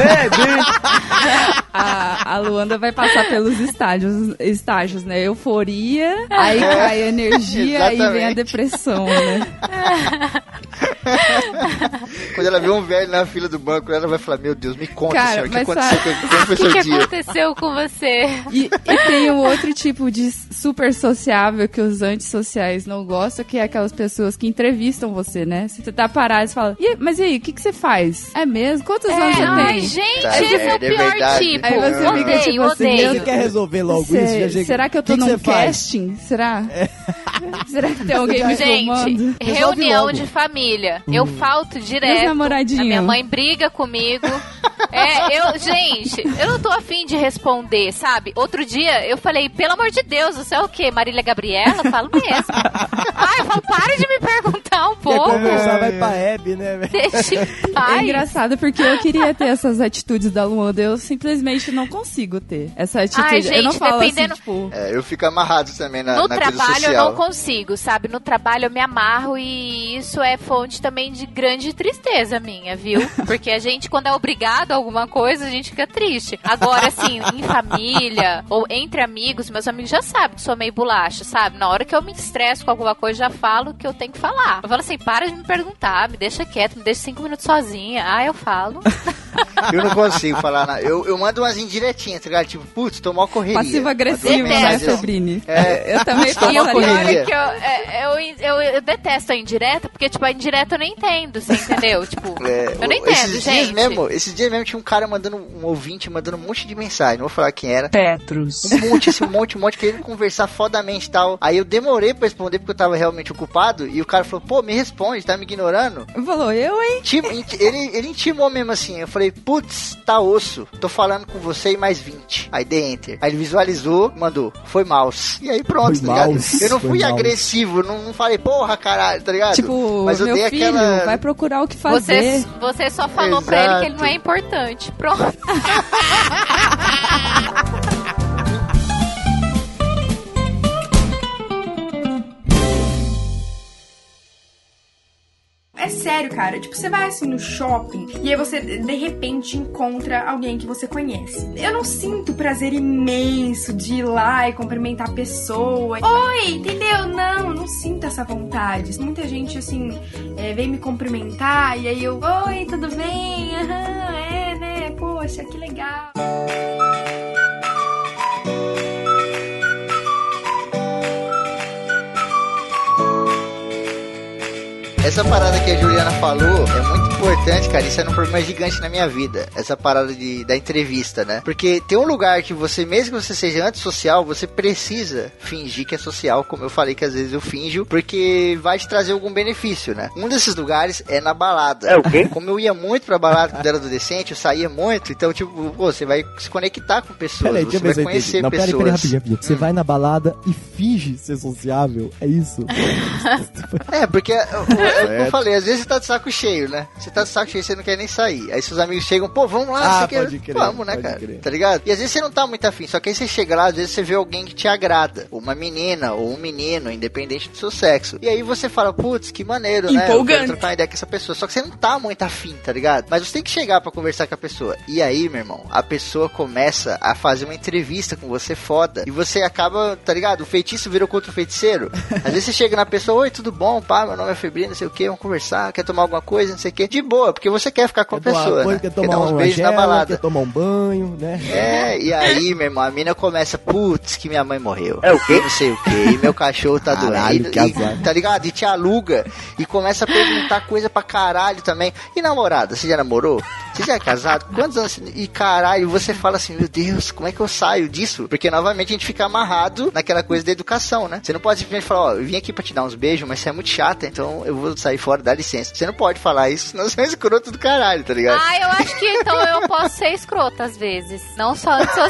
É, a, a Luanda vai passar pelos estágios, estágios, né? Euforia, aí cai a energia, aí vem a depressão, né? Quando ela vê um velho na fila do banco, ela vai falar: Meu Deus, me conta, Cara, senhor, o que aconteceu? sabe- com- O que, que dia? aconteceu com você? E, e tem um outro tipo de super sociável que os antissociais não gostam, que é aquelas pessoas que entrevistam você, né? Se você tá parado, você fala, "E mas e aí, o que, que você faz? É mesmo? Quantos anos você É, ai, tem? gente, Tá, esse é, é o pior verdade. tipo. Aí você fica odeio, tipo assim, odeio. Você quer resolver logo Cê- isso? Já chega- será que eu tô que que num você faz? casting? Será? Será que tem alguém me Gente, reunião logo. de família. Eu falto Meus direto. namoradinhos. A minha mãe briga comigo. É, eu, gente, eu não tô afim de responder, sabe? Outro dia eu falei, pelo amor de Deus, você é o quê? Marília Gabriela? Eu falo mesmo. Ai, eu falo, para de me perguntar um Quer pouco. conversar, vai pra Hebe, né, velho? Deixa em É paz. engraçado porque eu queria ter essas atitudes da Luanda, eu simplesmente não consigo ter essa atitude. Ai, eu não gente, falo dependendo- assim, tipo... É, eu fico amarrado também na, No na trabalho eu não consigo, sabe? No trabalho eu me amarro e isso é fonte também de grande tristeza minha, viu? Porque a gente, quando é obrigado a alguma coisa, a gente fica triste. Agora, assim, em família ou entre amigos, meus amigos já sabem que sou meio bolacha, sabe? Na hora que eu me estresso com alguma coisa, já falo o que eu tenho que falar. Eu falo assim, para de me perguntar, me deixa quieto, me deixa cinco minutos sozinha. Ah, eu falo. Eu não consigo falar nada. Eu, eu mando umas indiretinhas, tá ligado? Tipo, putz, tô mal correria. Passivo-agressivo, né. Febrini? É. Eu também Putz, correria. é que eu, é, eu, eu, eu detesto a indireta, porque, tipo, a indireta eu não entendo, você entendeu? Tipo, É, eu não entendo, esses gente. Dias mesmo, esses dias mesmo tinha um cara mandando, um ouvinte mandando um monte de mensagem. Não vou falar quem era. Petrus. Um monte, assim, um monte, um monte, querendo conversar fodamente e tal. Aí eu demorei pra responder porque eu tava realmente ocupado. E o cara falou, pô, me responde, tá me ignorando? Falou, eu, hein? Ele, ele intimou mesmo assim. Eu falei, putz, tá osso. Tô falando com você e mais 20. Aí dei enter. Aí ele visualizou, mandou, foi mouse. E aí pronto, Foi tá ligado? mouse, Eu não fui mouse. agressivo, não, não falei, porra, caralho, tá ligado? Tipo, Mas eu meu dei filho, aquela. vai procurar o que fazer. Você, você só falou pra ele que ele Exato. não é importante. Pronto. É sério, cara. Tipo, você vai assim no shopping e aí você de repente encontra alguém que você conhece. Eu não sinto prazer imenso de ir lá e cumprimentar a pessoa. Oi, entendeu? Não, não sinto essa vontade. Muita gente assim é, vem me cumprimentar e aí eu, oi, tudo bem? Aham, é, né? Poxa, que legal. Essa parada que a Juliana falou é muito importante, cara. Isso é um problema gigante na minha vida. Essa parada de, da entrevista, né? Porque tem um lugar que você, mesmo que você seja antissocial, você precisa fingir que é social, como eu falei que às vezes eu finjo, porque vai te trazer algum benefício, né? Um desses lugares é na balada. É o quê? Como eu ia muito pra balada quando era adolescente, eu saía muito, então, tipo, pô, você vai se conectar com pessoas, Peraí, você eu vai eu conhecer Não, peraí, pessoas. peraí, rapidinho, rapidinho. Você vai na balada e finge ser sociável, é isso? É, porque que eu Certo. falei, às vezes você tá de saco cheio, né? Você tá de saco cheio, você não quer nem sair. Aí seus amigos chegam, pô, vamos lá, Ah, você quer... pode crer, Vamos, né, pode cara? crer. Tá ligado? E às vezes você não tá muito afim, só que aí você chega lá, às vezes você vê alguém que te agrada. Uma menina ou um menino, independente do seu sexo. E aí você fala, putz, que maneiro, né? Eu Empolgante. quero trocar uma ideia com essa pessoa. Só que você não tá muito afim, tá ligado? Mas você tem que chegar pra conversar com a pessoa. E aí, meu irmão, a pessoa começa a fazer uma entrevista com você foda. E você acaba, tá ligado? O feitiço virou contra o feiticeiro. Às vezes você chega na pessoa, oi, tudo bom, pá, meu nome é Febrino, não sei o que, vamos conversar, quer tomar alguma coisa, não sei o que. De boa, porque você quer ficar com a Quer pessoa, coisa, né? quer Quer tomar dar uns beijos na balada. quer tomar um banho, né? É, e aí, meu irmão, a mina começa, putz, que minha mãe morreu. É o quê? Não sei o que, e meu cachorro tá Caralho, doendo. que e- tá ligado? E te aluga. E começa a perguntar coisa pra caralho também. E namorada, você já namorou? Você já é casado? Quantos anos? E caralho, você fala assim, meu Deus, como é que eu saio disso? Porque novamente a gente fica amarrado naquela coisa da educação, né? Você não pode simplesmente falar, ó, eu vim aqui pra te dar uns beijos, mas você é muito chata, então eu vou sair fora, dá licença. Você não pode falar isso, senão você é um escroto do caralho, tá ligado? Ah, eu acho que então eu posso ser escrota às vezes. Não só antissocial.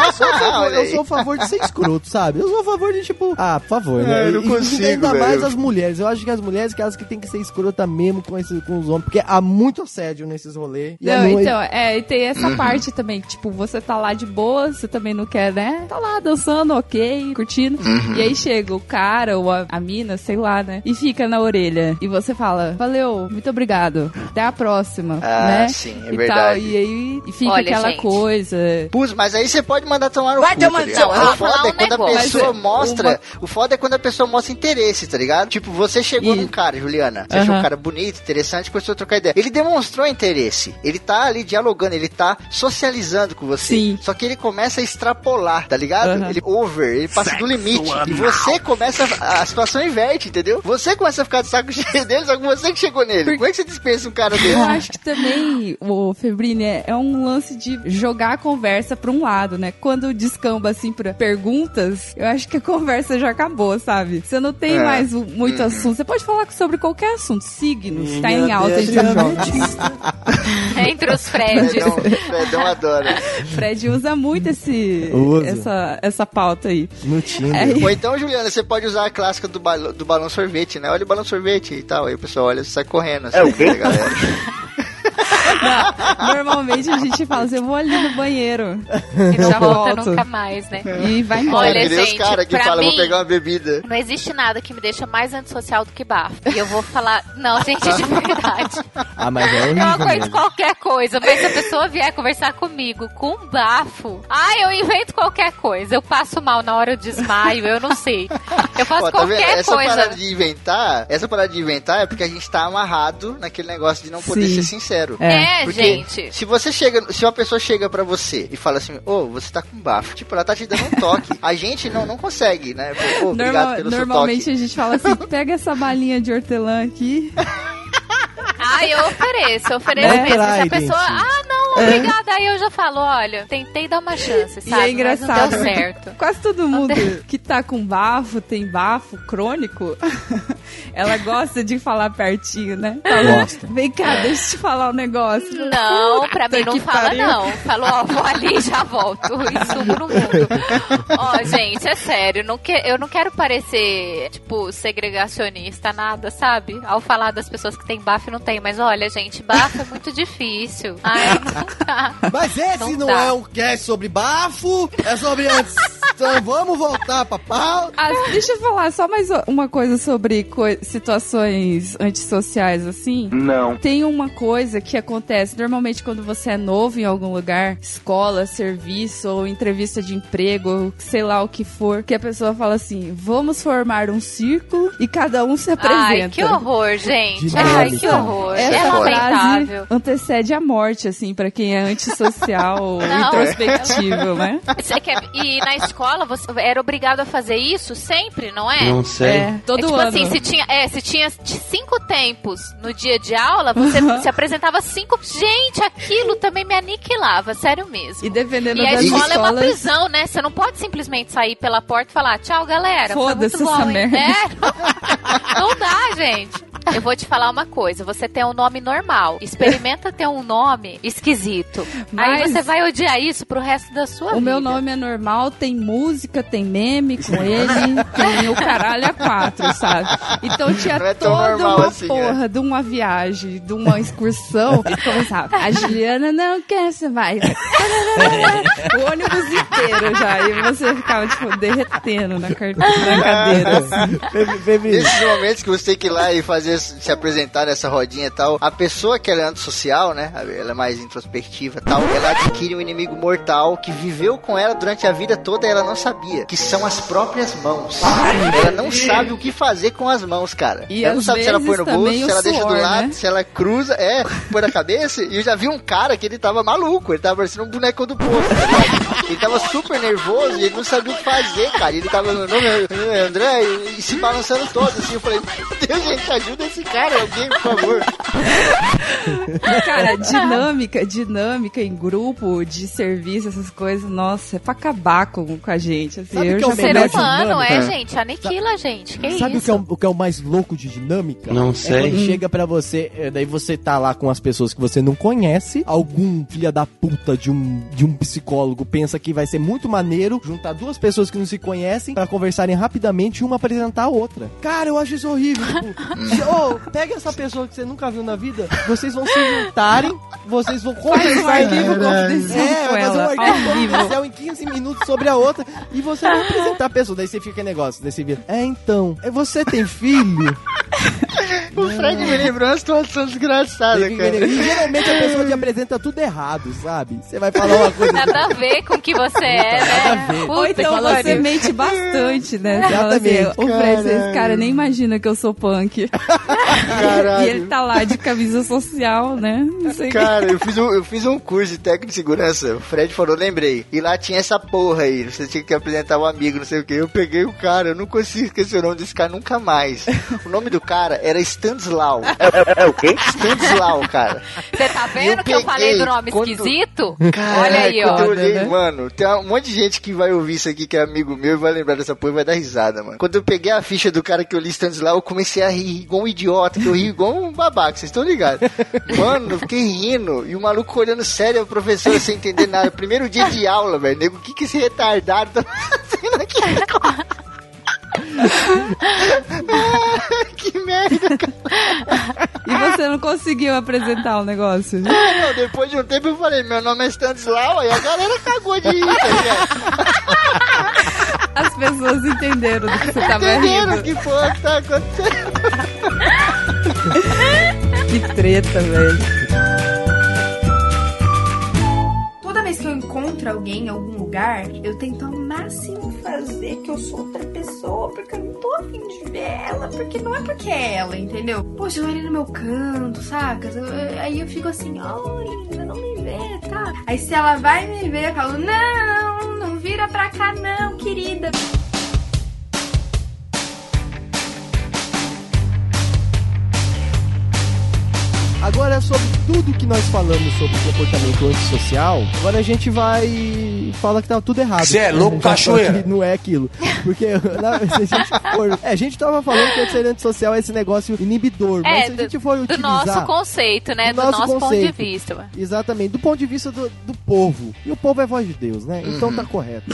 Eu sou, a favor, eu sou a favor de ser escroto, sabe? Eu sou a favor de, tipo, ah, por favor, né? É, eu não E- consigo, Ainda velho. mais as mulheres. Eu acho que as mulheres que elas que tem que ser escrota mesmo com, esse, com os homens, porque há muito assédio nesses rolês. Não, é então, é, e tem essa parte também, que, tipo, você tá lá de boa, você também não quer, né? Tá lá dançando, ok, curtindo. E aí chega o cara ou a, a mina, sei lá, né? E fica na orelha. E você fala, valeu, muito obrigado. Até a próxima, Ah, né? sim, é e Tal, verdade. e aí e fica Olha, aquela gente. coisa. Pus, mas aí você pode mandar tomar no Vai cu, tomar tá ligado? seu- O foda é um quando a negócio. pessoa Mas é mostra. uma- O foda é quando a pessoa mostra interesse, tá ligado? Tipo, você chegou E- num cara, Juliana. Você achou um cara bonito, interessante, começou a trocar ideia. Ele demonstrou interesse. Ele tá ali dialogando, ele tá socializando com você. Sim. Só que ele começa a extrapolar, tá ligado? Aham. Ele over, ele passa do limite. E você começa. A, a situação inverte, entendeu? Você começa a ficar de saco cheio dele, só que você que chegou nele. Como é que você dispensa um cara desse? Eu acho que também, o Febrini, é, é um lance de jogar a conversa pra um lado, né? Quando descamba, assim, pra perguntas, eu acho que a conversa já acabou, sabe? Você não tem É. mais muito assunto. Você pode falar sobre qualquer assunto. Signos, tá em alta, Deus, entre os Deus. jovens. Entre os Freds. Fredão, Fredão adora. Fred usa muito esse, Usa. essa, essa pauta aí. No Tinder. É, Ou então, Juliana, você pode usar a clássica do, balão, do balão sorvete, né? Olha o balão sorvete e tal. Aí o pessoal olha e sai correndo. Assim, É o quê? né, about it. Normalmente a gente fala assim, eu vou ali no banheiro. E não Já volta volto. nunca mais, né? E vai embora. Olha, gente, caras que pra falam, vou mim- pegar uma bebida. Não existe nada que me deixa mais antissocial do que bafo. E eu vou falar, não, gente, de verdade. Ah, mas é Eu horrível aguento mesmo. qualquer coisa, mas se a pessoa vier conversar comigo com um bafo, ah, eu invento qualquer coisa. Eu passo mal na hora, eu desmaio, eu não sei. Eu faço Ó, tá vendo? qualquer Essa parada coisa. de inventar, essa parada de inventar é porque a gente tá amarrado naquele negócio de não poder Sim. ser sincero. É, Porque gente. se você chega, se uma pessoa chega pra você e fala assim, ô, você tá com bafo, tipo, ela tá te dando um toque. A gente não, não consegue, né? Pô, ô, obrigado Normal- pelo seu normalmente toque. a gente fala assim, pega essa balinha de hortelã aqui. Ah, eu ofereço, eu ofereço Não mesmo. Se a pessoa, ah, não, obrigada. Aí eu já falo, olha, tentei dar uma chance, sabe? e é engraçado. Mas não deu certo. Quase todo mundo que tá com bafo, tem bafo crônico, ela gosta de falar pertinho, né? Fala, Gosta. Vem cá, deixa eu te falar um negócio. Não, pra mim não fala pariu. não. Falou, ó, vou ali e já volto. E sumo no mundo. Ó, gente, é sério. Não que, eu não quero parecer, tipo, segregacionista, nada, sabe? Ao falar das pessoas que têm bafo e não tem. Mas olha, gente, bafo é muito difícil. Ai, não dá. Mas esse Não não, dá. é um cast sobre bafo, é sobre antes. Então vamos voltar pra pau. Ah, deixa eu falar só mais uma coisa sobre coi- situações antissociais, assim. Não. Tem uma coisa que acontece normalmente quando você é novo em algum lugar, escola, serviço ou entrevista de emprego, ou sei lá o que for, que a pessoa fala assim: vamos formar um círculo e cada um se apresenta. Ai, que horror, gente. Ai, que horror. Essa é frase lamentável. antecede a morte, assim, pra quem é antissocial ou Não. introspectivo, né? Você quer- E na escola você era obrigado a fazer isso sempre, não é? Não sei. É, todo é tipo ano. assim, se tinha, é, se tinha cinco tempos no dia de aula, você se apresentava cinco. Gente, aquilo também me aniquilava, sério mesmo. E dependendo E a escola é uma escolas... prisão, né? Você não pode simplesmente sair pela porta e falar, tchau, galera. Foi muito Foda-se bom, essa hein?" merda. É, não, não dá, gente. Eu vou te falar uma coisa, você tem um nome normal. Experimenta ter um nome esquisito. Mas- Aí você vai odiar isso pro resto da sua O vida. meu nome é normal, tem música, tem meme com ele, tem o caralho a quatro, sabe? Então tinha é toda uma assim, porra de uma viagem, de uma excursão. E começava, a Juliana não quer, você vai. o ônibus inteiro já. E você ficava, tipo, derretendo na, car- na cadeira. assim. Nesses momentos que você tem que ir lá e fazer se apresentar nessa rodinha e tal, a pessoa que ela é antissocial, né? Ela é mais introspectiva e tal, ela adquire um inimigo mortal que viveu com ela durante a vida toda e ela não sabia. Que são as próprias mãos. Ela não sabe o que fazer com as mãos, cara. E ela não sabe se ela põe no bolso, se ela deixa do suor, lado, né? se ela cruza, é, põe na cabeça. E eu já vi um cara que ele tava maluco, ele tava parecendo um boneco do poço, tá? Ele tava super nervoso e ele não sabia o que fazer, cara. Ele tava, é André, e, e se balançando todo, assim. Eu falei, meu Deus, gente, ajuda esse cara, alguém, por favor. Cara, dinâmica, dinâmica em grupo, de serviço, essas coisas, nossa, é pra acabar com, com a gente. Assim, Sabe eu que é o Ser humano, é, gente. Aniquila, gente. Que Sabe o isso? que, é o, o que é o mais louco de dinâmica? Não É sei. quando chega pra você, é, daí você tá lá com as pessoas que você não conhece, algum filha da puta de um, de um psicólogo pensa que vai ser muito maneiro juntar duas pessoas que não se conhecem pra conversarem rapidamente e uma apresentar a outra. Cara, eu acho isso horrível. Tipo, ô, pega essa pessoa que você nunca viu na vida, vocês vão se juntarem, vocês vão Faz um conversar arquivo É, confidencial com vai fazer um arquivo confidencial em 15 minutos sobre a outra e você vai apresentar a pessoa. Daí você fica negócio, daí você vira, é então, é, você tem filho? O Fred me lembrou uma situação desgraçada, E cara. geralmente a pessoa te apresenta tudo errado, sabe? Você vai falar uma coisa. Nada a ver com o que você é, Nada a né? ver. Puta Ou que então você pariu. mente bastante, né? Fala assim, Exatamente. o Fred, esse cara nem imagina que eu sou punk. Caralho. E ele tá lá de camisa social, né? Não sei o que. Cara, eu fiz, um, eu fiz um curso de técnico de segurança. O Fred falou, lembrei. E lá tinha essa porra aí. Você tinha que apresentar um amigo, não sei o que. Eu peguei o cara, eu não consigo esquecer o nome desse cara nunca mais. O nome do cara era Stanislau. É, o quê? Stanislau, cara. Você tá vendo eu que eu falei do nome quando- esquisito? Cara, Olha aí, ó. quando eu olhei, né? mano, tem um monte de gente que vai ouvir isso aqui que é amigo meu e vai lembrar dessa porra e vai dar risada, mano. Quando eu peguei a ficha do cara que eu li Stanislau, eu comecei a rir igual um idiota, que eu ri igual um babaca, vocês estão ligados? Mano, eu fiquei rindo e o maluco olhando sério a professora sem entender nada. Primeiro dia de aula, velho. Nego, o que que esse retardado tá fazendo aqui? que merda, cara. E você não conseguiu apresentar o negócio? Não, depois de um tempo eu falei, meu nome é Stanislau, aí a galera cagou de rir, tá? As pessoas entenderam do que você tava Entenderam rindo. que porra que tá acontecendo? Que treta, velho. Toda vez que eu encontro alguém em algum lugar, eu tento ao máximo fazer que eu sou outra pessoa, porque eu não tô afim de ver ela, porque não é porque é ela, entendeu? Poxa, eu ali no meu canto, saca? Aí eu fico assim, linda, não me vê, tá? Aí se ela vai me ver, eu falo, não, não vira pra cá não, querida. Agora, sobre tudo que nós falamos sobre comportamento antissocial, agora a gente vai falar que tá tudo errado. Cê é louco, vai falar cachoeira. que Não é aquilo. Porque na- se a gente for... É, a gente tava falando que o ser antissocial é esse negócio inibidor, mas É, se a do, gente for do utilizar... nosso conceito, né? do Do, nosso nosso, ponto de vista. Exatamente, do ponto de vista do, do povo. E o povo é voz de Deus, né? Então tá correto.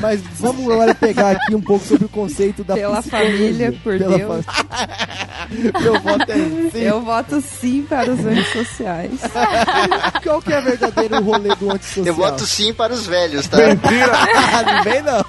Mas vamos agora pegar aqui um pouco sobre o conceito da Pela família, por Pela Deus. fa- Meu voto é sim. Eu voto sim para os antissociais. Qual que é o verdadeiro rolê do antissocial? Eu voto sim para os velhos, tá? não vem não.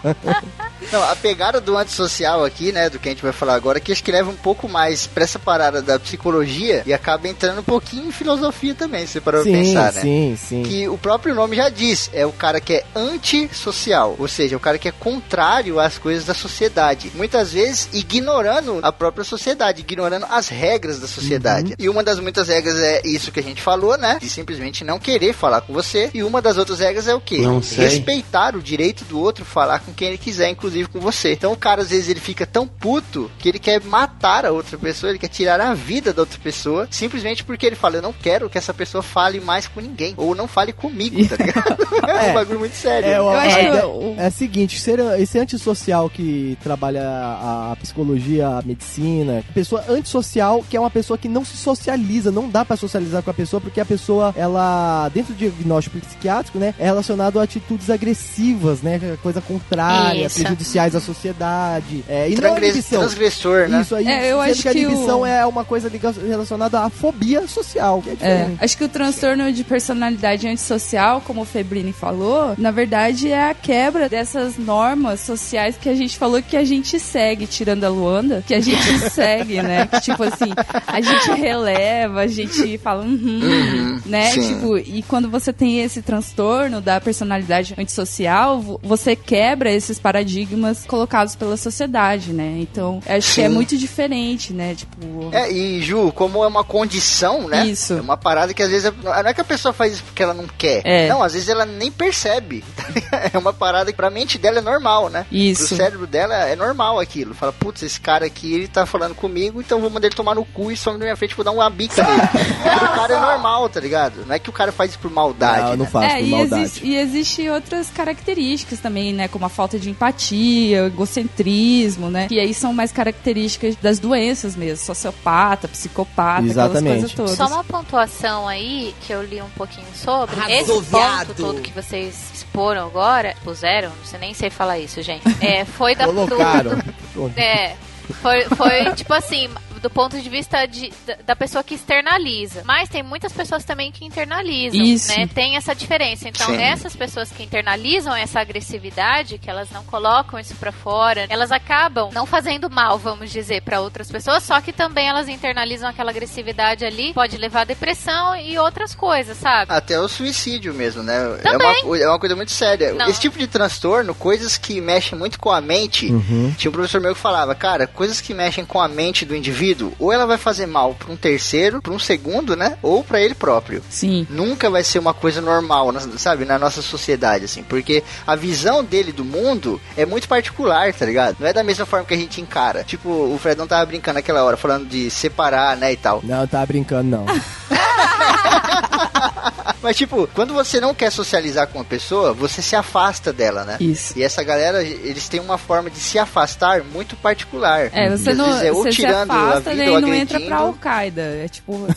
Não, a pegada do antissocial aqui, né, do que a gente vai falar agora, que acho que leva um pouco mais pra essa parada da psicologia e acaba entrando um pouquinho em filosofia também, se você parar pra sim, pensar, né? sim, sim. Que o próprio nome já diz, é o cara que é antissocial, ou seja, o cara que é contrário às coisas da sociedade. Muitas vezes ignorando a própria sociedade, ignorando as regras da sociedade. E uma das muitas regras é isso que a gente falou, né? De simplesmente não querer falar com você. E uma das outras regras é o quê? Não sei. Respeitar o direito do outro falar com quem ele quiser, inclusive com você. Então o cara às vezes ele fica tão puto que ele quer matar a outra pessoa, ele quer tirar a vida da outra pessoa, simplesmente porque ele fala, eu não quero que essa pessoa fale mais com ninguém, ou não fale comigo, tá ligado? é, É. um bagulho muito sério. É, o- é o seguinte, ser, esse antissocial que trabalha a, a psicologia, a medicina, pessoa antissocial que é uma pessoa que não se socializa, não dá pra socializar com a pessoa porque a pessoa, ela, dentro do diagnóstico psiquiátrico, né, é relacionado a atitudes agressivas, né, coisa contrária, Isso. prejudiciais à sociedade, é, e não Transgress- inibição. transgressor, né? Isso aí, É, eu acho que a que o- inibição é uma coisa liga- relacionada à fobia social, que é É, acho que o transtorno de personalidade antissocial, como o Febrini falou, na verdade é a quebra dessas normas sociais que a gente falou que a gente segue, tirando a Luanda, que a gente segue, né? Que, tipo assim, a gente releva, a gente fala, uhum, Uhum, né? sim. Tipo, e quando você tem esse transtorno da personalidade antissocial, vo- você quebra esses paradigmas colocados pela sociedade, né? Então, acho que é Sim. muito diferente, né? Tipo, É, e Ju, como é uma condição, né? Isso. É uma parada que às vezes. é- Não é que a pessoa faz isso porque ela não quer. É. Não, às vezes ela nem percebe. é uma parada que pra mente dela é normal, né? Isso. Pro cérebro dela é normal aquilo. Fala, putz, esse cara aqui, ele tá falando comigo, então eu vou mandar ele tomar no cu e some na minha frente, vou dar uma bica nele. Pro cara é normal, tá ligado? Não é que o cara faz isso por maldade. Não, não né? faço É, por e, maldade. existe, e existe outras características também, né? Como a falta de empatia, o egocentrismo, né? Que aí são mais características das doenças mesmo. Sociopata, psicopata, Exatamente. aquelas coisas Só uma pontuação aí que eu li um pouquinho sobre. Esse ponto todo que vocês exporam agora, puseram, não sei nem sei falar isso, gente. É, foi da Colocaram. do- é, foi, foi tipo assim, do ponto de vista de, da, da pessoa que externaliza. Mas tem muitas pessoas também que internalizam, Isso. né? Tem essa diferença. Então, Sim. essas pessoas que internalizam essa agressividade, que elas não colocam isso pra fora, elas acabam não fazendo mal, vamos dizer, pra outras pessoas, só que também elas internalizam aquela agressividade ali, pode levar a depressão e outras coisas, sabe? Até o suicídio mesmo, né? É Também. uma, é uma coisa muito séria. Não. Esse tipo de transtorno, coisas que mexem muito com a mente, Uhum. tinha um professor meu que falava, cara, coisas que mexem com a mente do indivíduo, ou ela vai fazer mal pra um terceiro, pra um segundo, né? Ou pra ele próprio. Sim. Nunca vai ser uma coisa normal, sabe, na nossa sociedade, assim, porque a visão dele do mundo é muito particular, tá ligado? Não é da mesma forma que a gente encara. Tipo, o Fredão tava brincando naquela hora, falando de separar, né, e tal. Não, tá brincando, não. Mas, tipo, quando você não quer socializar com uma pessoa, você se afasta dela, né? Isso. E essa galera, eles têm uma forma de se afastar muito particular. É, você não vezes é ou você se tirando a afasta vida ou não entra pra. Al-Qaeda. É tipo,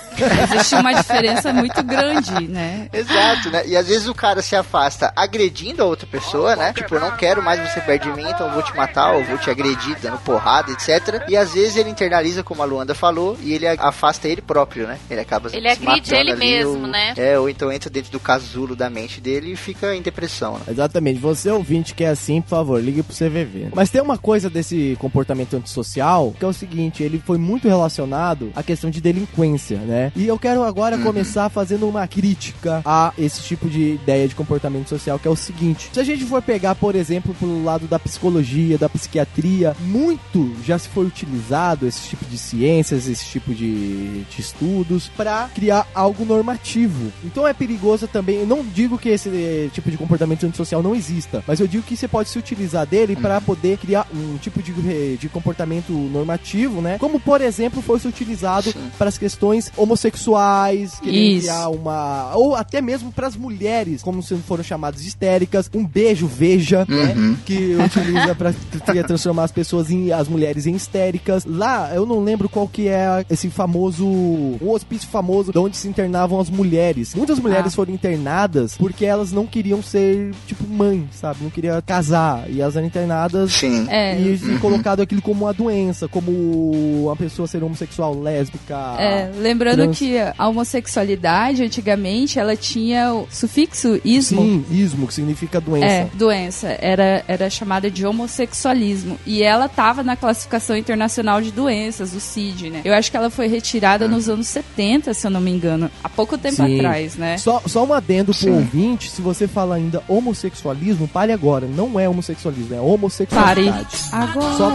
existe uma diferença muito grande, né? Exato, né? E às vezes o cara se afasta agredindo a outra pessoa, né? Tipo, eu não quero mais você perto de mim, então eu vou te matar, ou vou te agredir, dando porrada, etc. E às vezes ele internaliza, como a Luanda falou, e ele afasta ele próprio, né? Ele acaba Ele se agride matando ele ali, mesmo, ou- né? É, ou então entra dentro do casulo da mente dele e fica em depressão, né? Exatamente. Você ouvinte que é assim, por favor, ligue pro CVV. Mas tem uma coisa desse comportamento antissocial, que é o seguinte, ele foi muito relacionado à questão de delinquência, né? E eu quero agora começar fazendo uma crítica a esse tipo de ideia de comportamento social, que é o seguinte. Se a gente for pegar, por exemplo, pelo lado da psicologia, da psiquiatria, muito já se foi utilizado esse tipo de ciências, esse tipo de, de estudos, para criar algo normativo. Então é perigoso também, eu não digo que esse eh, tipo de comportamento antissocial não exista, mas eu digo que você pode se utilizar dele para poder criar um tipo de, eh, de comportamento normativo, né? Como, por exemplo, foi se utilizado para as questões homossexuais, criar uma. Ou até mesmo para as mulheres, como se foram chamadas histéricas, um beijo, veja, né? Que utiliza para transformar as pessoas em. as mulheres em histéricas. Lá, eu não lembro qual que é esse famoso. o hospício famoso de onde se internavam as mulheres. Muitas mulheres mulheres foram internadas porque elas não queriam ser, tipo, mãe, sabe? Não queriam casar. E elas eram internadas Sim. É. e, e colocado aquilo como uma doença, como a pessoa ser homossexual, lésbica. É, lembrando trans. que a homossexualidade, antigamente, ela tinha o sufixo ismo. Sim, ismo, que significa doença. É, doença. Era, era chamada de homossexualismo. E ela tava na classificação internacional de doenças, o CID, né? Eu acho que ela foi retirada nos anos 70, se eu não me engano. Há pouco tempo Sim. atrás, né? Só, só um adendo pro Sim. ouvinte, se você fala ainda homossexualismo, pare agora. Não é homossexualismo, é Pare. homossexualidade. Agora. Só-.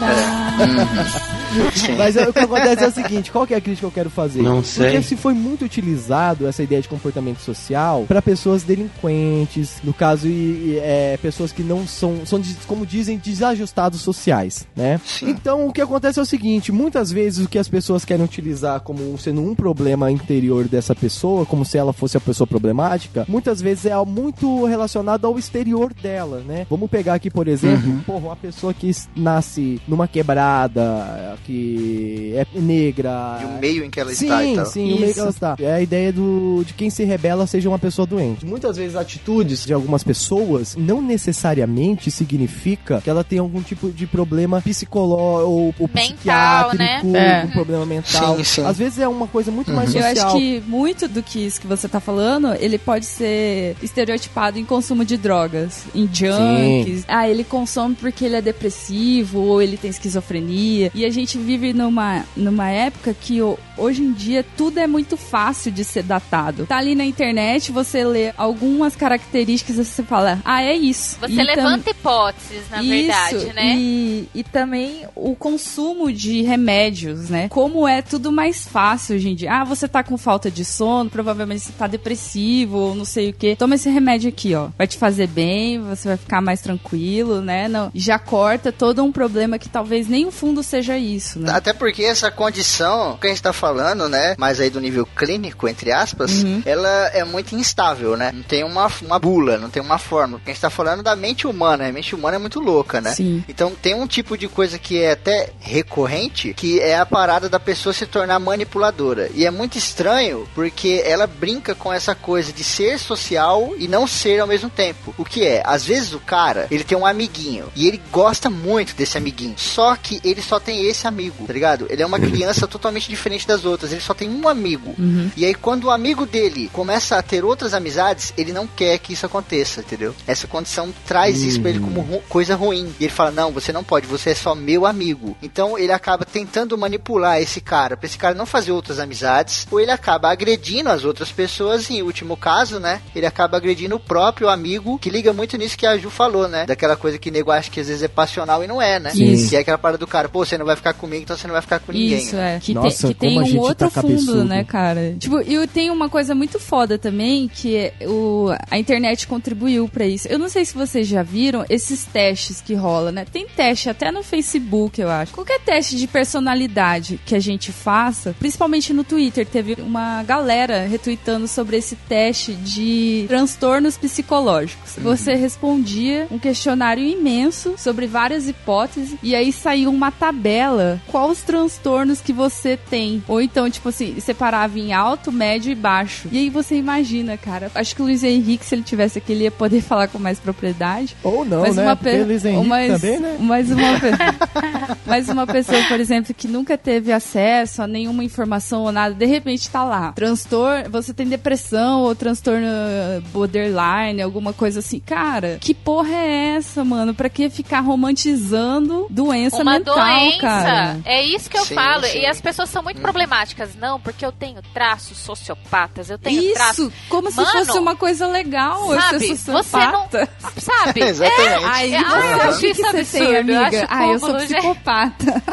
Mas é, o que acontece é o seguinte, qual que é a crítica que eu quero fazer? Não sei. Porque se foi muito utilizado essa ideia de comportamento social para pessoas delinquentes, no caso, e, e, é, pessoas que não são, são, como dizem, desajustados sociais, né? Sim. Então, o que acontece é o seguinte, muitas vezes o que as pessoas querem utilizar como sendo um problema interior dessa pessoa, como se ela fosse a pessoa problemática, muitas vezes é algo muito relacionado ao exterior dela, né? Vamos pegar aqui, por exemplo, Uhum. porra, uma pessoa que nasce numa quebrada, que é negra, E o meio em que ela sim, está e tal. Sim, o meio que ela está. É a ideia do, de quem se rebela seja uma pessoa doente. Muitas vezes atitudes de algumas pessoas não necessariamente significa que ela tem algum tipo de problema psicológico ou, ou Mental, psiquiátrico, né? É. um problema mental. Sim, sim. Às vezes é uma coisa muito mais Eu social. acho que muito do que isso que você tá falando, ele pode ser estereotipado em consumo de drogas, em junkies. Ah, ele consome porque ele é depressivo ou ele tem esquizofrenia. E a gente vive numa, numa época que hoje em dia tudo é muito fácil de ser datado. Tá ali na internet, você lê algumas características e você fala, ah, é isso. Você E tam- levanta hipóteses, na verdade, isso, né? E, e também o consumo de remédios, né? Como é tudo mais fácil hoje em dia. Ah, você tá com falta de sono, provavelmente você tá depressivo ou não sei o que. Toma esse remédio aqui, ó. Vai te fazer bem, você vai ficar mais tranquilo, né? Não, já corta todo um problema que talvez nem o fundo seja isso, né? Até porque essa condição que a gente tá falando, né? Mas aí do nível clínico, entre aspas, Uhum. ela é muito instável, né? Não tem uma, uma bula, não tem uma fórmula. Porque a gente tá falando da mente humana. A mente humana é muito louca, né? Sim. Então tem um tipo de coisa que é até recorrente, que é a parada da pessoa se tornar manipuladora. E é muito estranho porque ela brinca com essa coisa de ser social e não ser ao mesmo tempo. O que é? Às vezes o cara, ele tem um amiguinho e ele gosta muito desse amiguinho. Só que ele só tem esse amigo, tá ligado? Ele é uma criança totalmente diferente das outras. Ele só tem um amigo. E aí quando o amigo dele começa a ter outras amizades, ele não quer que isso aconteça, entendeu? Essa condição traz isso pra ele como ru- coisa ruim. E ele fala: "Não, você não pode, você é só meu amigo". Então ele acaba tentando manipular esse cara, pra esse cara não fazer outras amizades, ou ele acaba agredindo as outras pessoas e último caso, né, ele acaba agredindo o próprio amigo, que liga muito nisso que a Ju falou, né? Daquela coisa que nego acha que às vezes é passional e não é, né? Isso. Que é aquela parada do cara, pô, você não vai ficar comigo, então você não vai ficar com ninguém. Isso, né? é. Que, Nossa, tem, que tem um gente outro tá fundo, né, cara? Tipo, e tem uma coisa muito foda também, que é o, a internet contribuiu pra isso. Eu não sei se vocês já viram esses testes que rola, né? Tem teste até no Facebook, eu acho. Qualquer teste de personalidade que a gente faça, principalmente no Twitter, teve uma galera retweetando sobre esse teste de transtornos psicológicos. Você respondia um questionário imenso sobre várias hipóteses e aí saiu uma tabela quais os transtornos que você tem. Ou então, tipo assim, separava em alto, médio e baixo. E aí você imagina, cara. Acho que o Luiz Henrique, se ele tivesse aqui, ele ia poder falar com mais propriedade. Ou não, mas né? uma pe- Luiz Henrique mas, também, né? mas uma mas uma pessoa, por exemplo, que nunca teve acesso a nenhuma informação ou nada, de repente tá lá. Transtorno, você tem depressão ou transtorno eh, borderline, alguma coisa assim. Cara, que porra é essa, mano? Pra que ficar romantizando doença uma mental, doença. cara? É isso que eu Sim, falo. sim. E as pessoas são muito problemáticas. Não, porque eu tenho traços sociopatas, eu tenho traços. Isso, como se Mano, fosse uma coisa legal. eu sabe, ser você não- sociopata. Sabe? Exatamente. Ai, É, e ah, eu acho que, isso que você absurdo, tem, eu amiga? acho Ah, eu sou psicopata.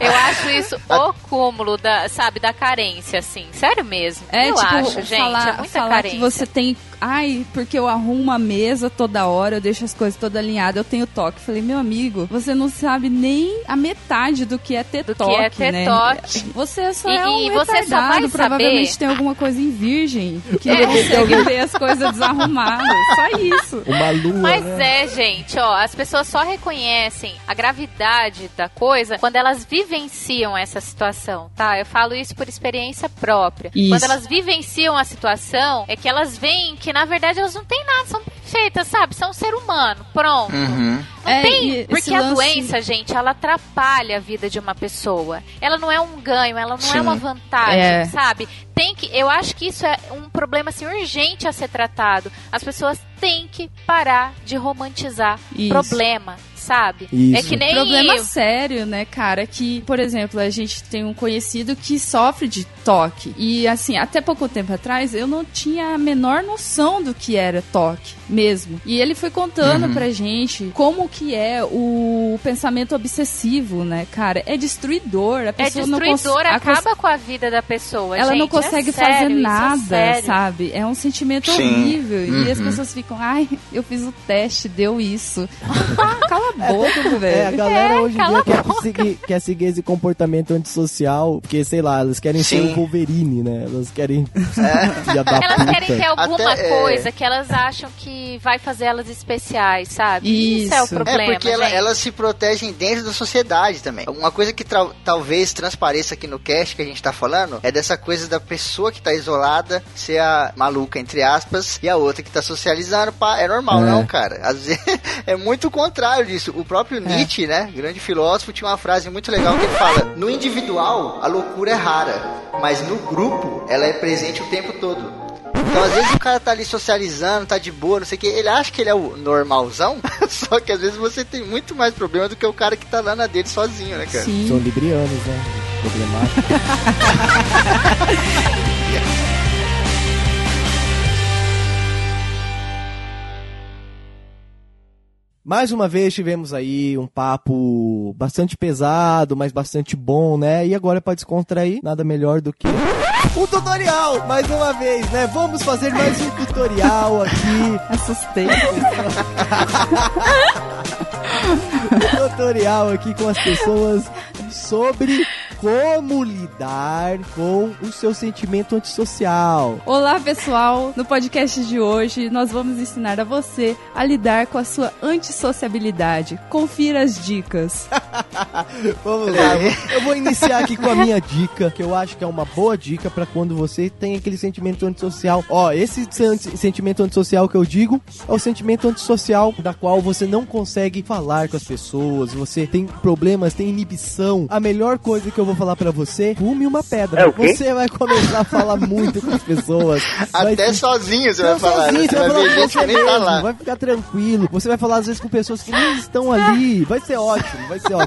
Eu acho isso o cúmulo da, sabe, da carência, assim. Sério mesmo. É, eu tipo, acho, gente. falar, é muita falar carência. que você tem. Ai, porque eu arrumo a mesa toda hora, eu deixo as coisas todas alinhadas, eu tenho toque. Falei, meu amigo, você não sabe nem a metade do que é ter Do que toque, é ter né? toque. Você só E- é um e você só vai provavelmente saber- tem alguma coisa em virgem, que não consegue ver as coisas desarrumadas. Só isso. Uma lua, Mas né? é, gente, ó, as pessoas só reconhecem a gravidade da coisa quando elas vivenciam essa situação, tá? Eu falo isso por experiência própria. Isso. Quando elas vivenciam a situação, é que elas veem que na verdade elas não têm nada, são perfeitas, sabe? São um ser humano, pronto. Uhum. Não É, tem, porque a lance- doença, gente, ela atrapalha a vida de uma pessoa. Ela não é um ganho, ela não Sim. é uma vantagem, É. sabe? Tem que, eu acho que isso é um problema assim urgente a ser tratado. As pessoas têm que parar de romantizar Isso. problema, sabe? Isso. É que nem Problema sério, né, cara? Que, por exemplo, a gente tem um conhecido que sofre de toque. E, assim, até pouco tempo atrás, eu não tinha a menor noção do que era toque mesmo. E ele foi contando Uhum. pra gente como que é o pensamento obsessivo, né, cara? É destruidor. A é pessoa não destruidor, a cons- acaba com a vida da pessoa. ela gente. não É consegue sério, fazer é nada, sério. sabe? É um sentimento Sim. horrível. E as Uhum. pessoas ficam, ai, eu fiz o teste, deu isso. Ah, Cala a boca, velho. É, a galera É, hoje em dia quer seguir, quer seguir esse comportamento antissocial, porque, sei lá, elas querem ser Sim. o Wolverine, né? Elas querem. Da Elas puta. querem ter alguma Até, é. coisa que elas acham que vai fazer elas especiais, sabe? Isso. é o É, problema. É, porque ela- elas se protegem dentro da sociedade também. Uma coisa que tra- talvez transpareça aqui no cast que a gente tá falando é dessa coisa da pessoa que tá isolada ser a maluca, entre aspas, e a outra que tá socializando. Pá, é normal, É. não, cara. Às vezes é muito o contrário disso. O próprio Nietzsche, né, grande filósofo, tinha uma frase muito legal que ele fala: No individual, a loucura é rara, mas no grupo, ela é presente o tempo todo. Então, às vezes o cara tá ali socializando, tá de boa, não sei o que, ele acha que ele é o normalzão, só que às vezes você tem muito mais problema do que o cara que tá lá na dele sozinho, né, cara? Sim. São librianos, né? Problemático. Mais uma vez tivemos aí um papo bastante pesado, mas bastante bom, né? E agora para descontrair, nada melhor do que um tutorial, mais uma vez, né? Vamos fazer mais um tutorial aqui Assustei. um tutorial aqui com as pessoas sobre como lidar com o seu sentimento antissocial. Olá, pessoal! No podcast de hoje, nós vamos ensinar a você a lidar com a sua antissociabilidade. Confira as dicas. Vamos lá, eu vou- eu vou iniciar aqui com a minha dica, que eu acho que é uma boa dica pra quando você tem aquele sentimento antissocial. Ó, esse sen- sentimento antissocial que eu digo é o sentimento antissocial da qual você não consegue falar com as pessoas, você tem problemas, tem inibição. A melhor coisa que eu vou falar pra você, fume uma pedra. É? Você vai começar a falar muito com as pessoas. vai Até se- sozinho você vai falar, sozinho, né? você Você vai falar ver com gente você tá mesmo, lá. Vai ficar tranquilo. Você vai falar às vezes com pessoas que nem estão ali. Vai ser ótimo, vai ser ótimo.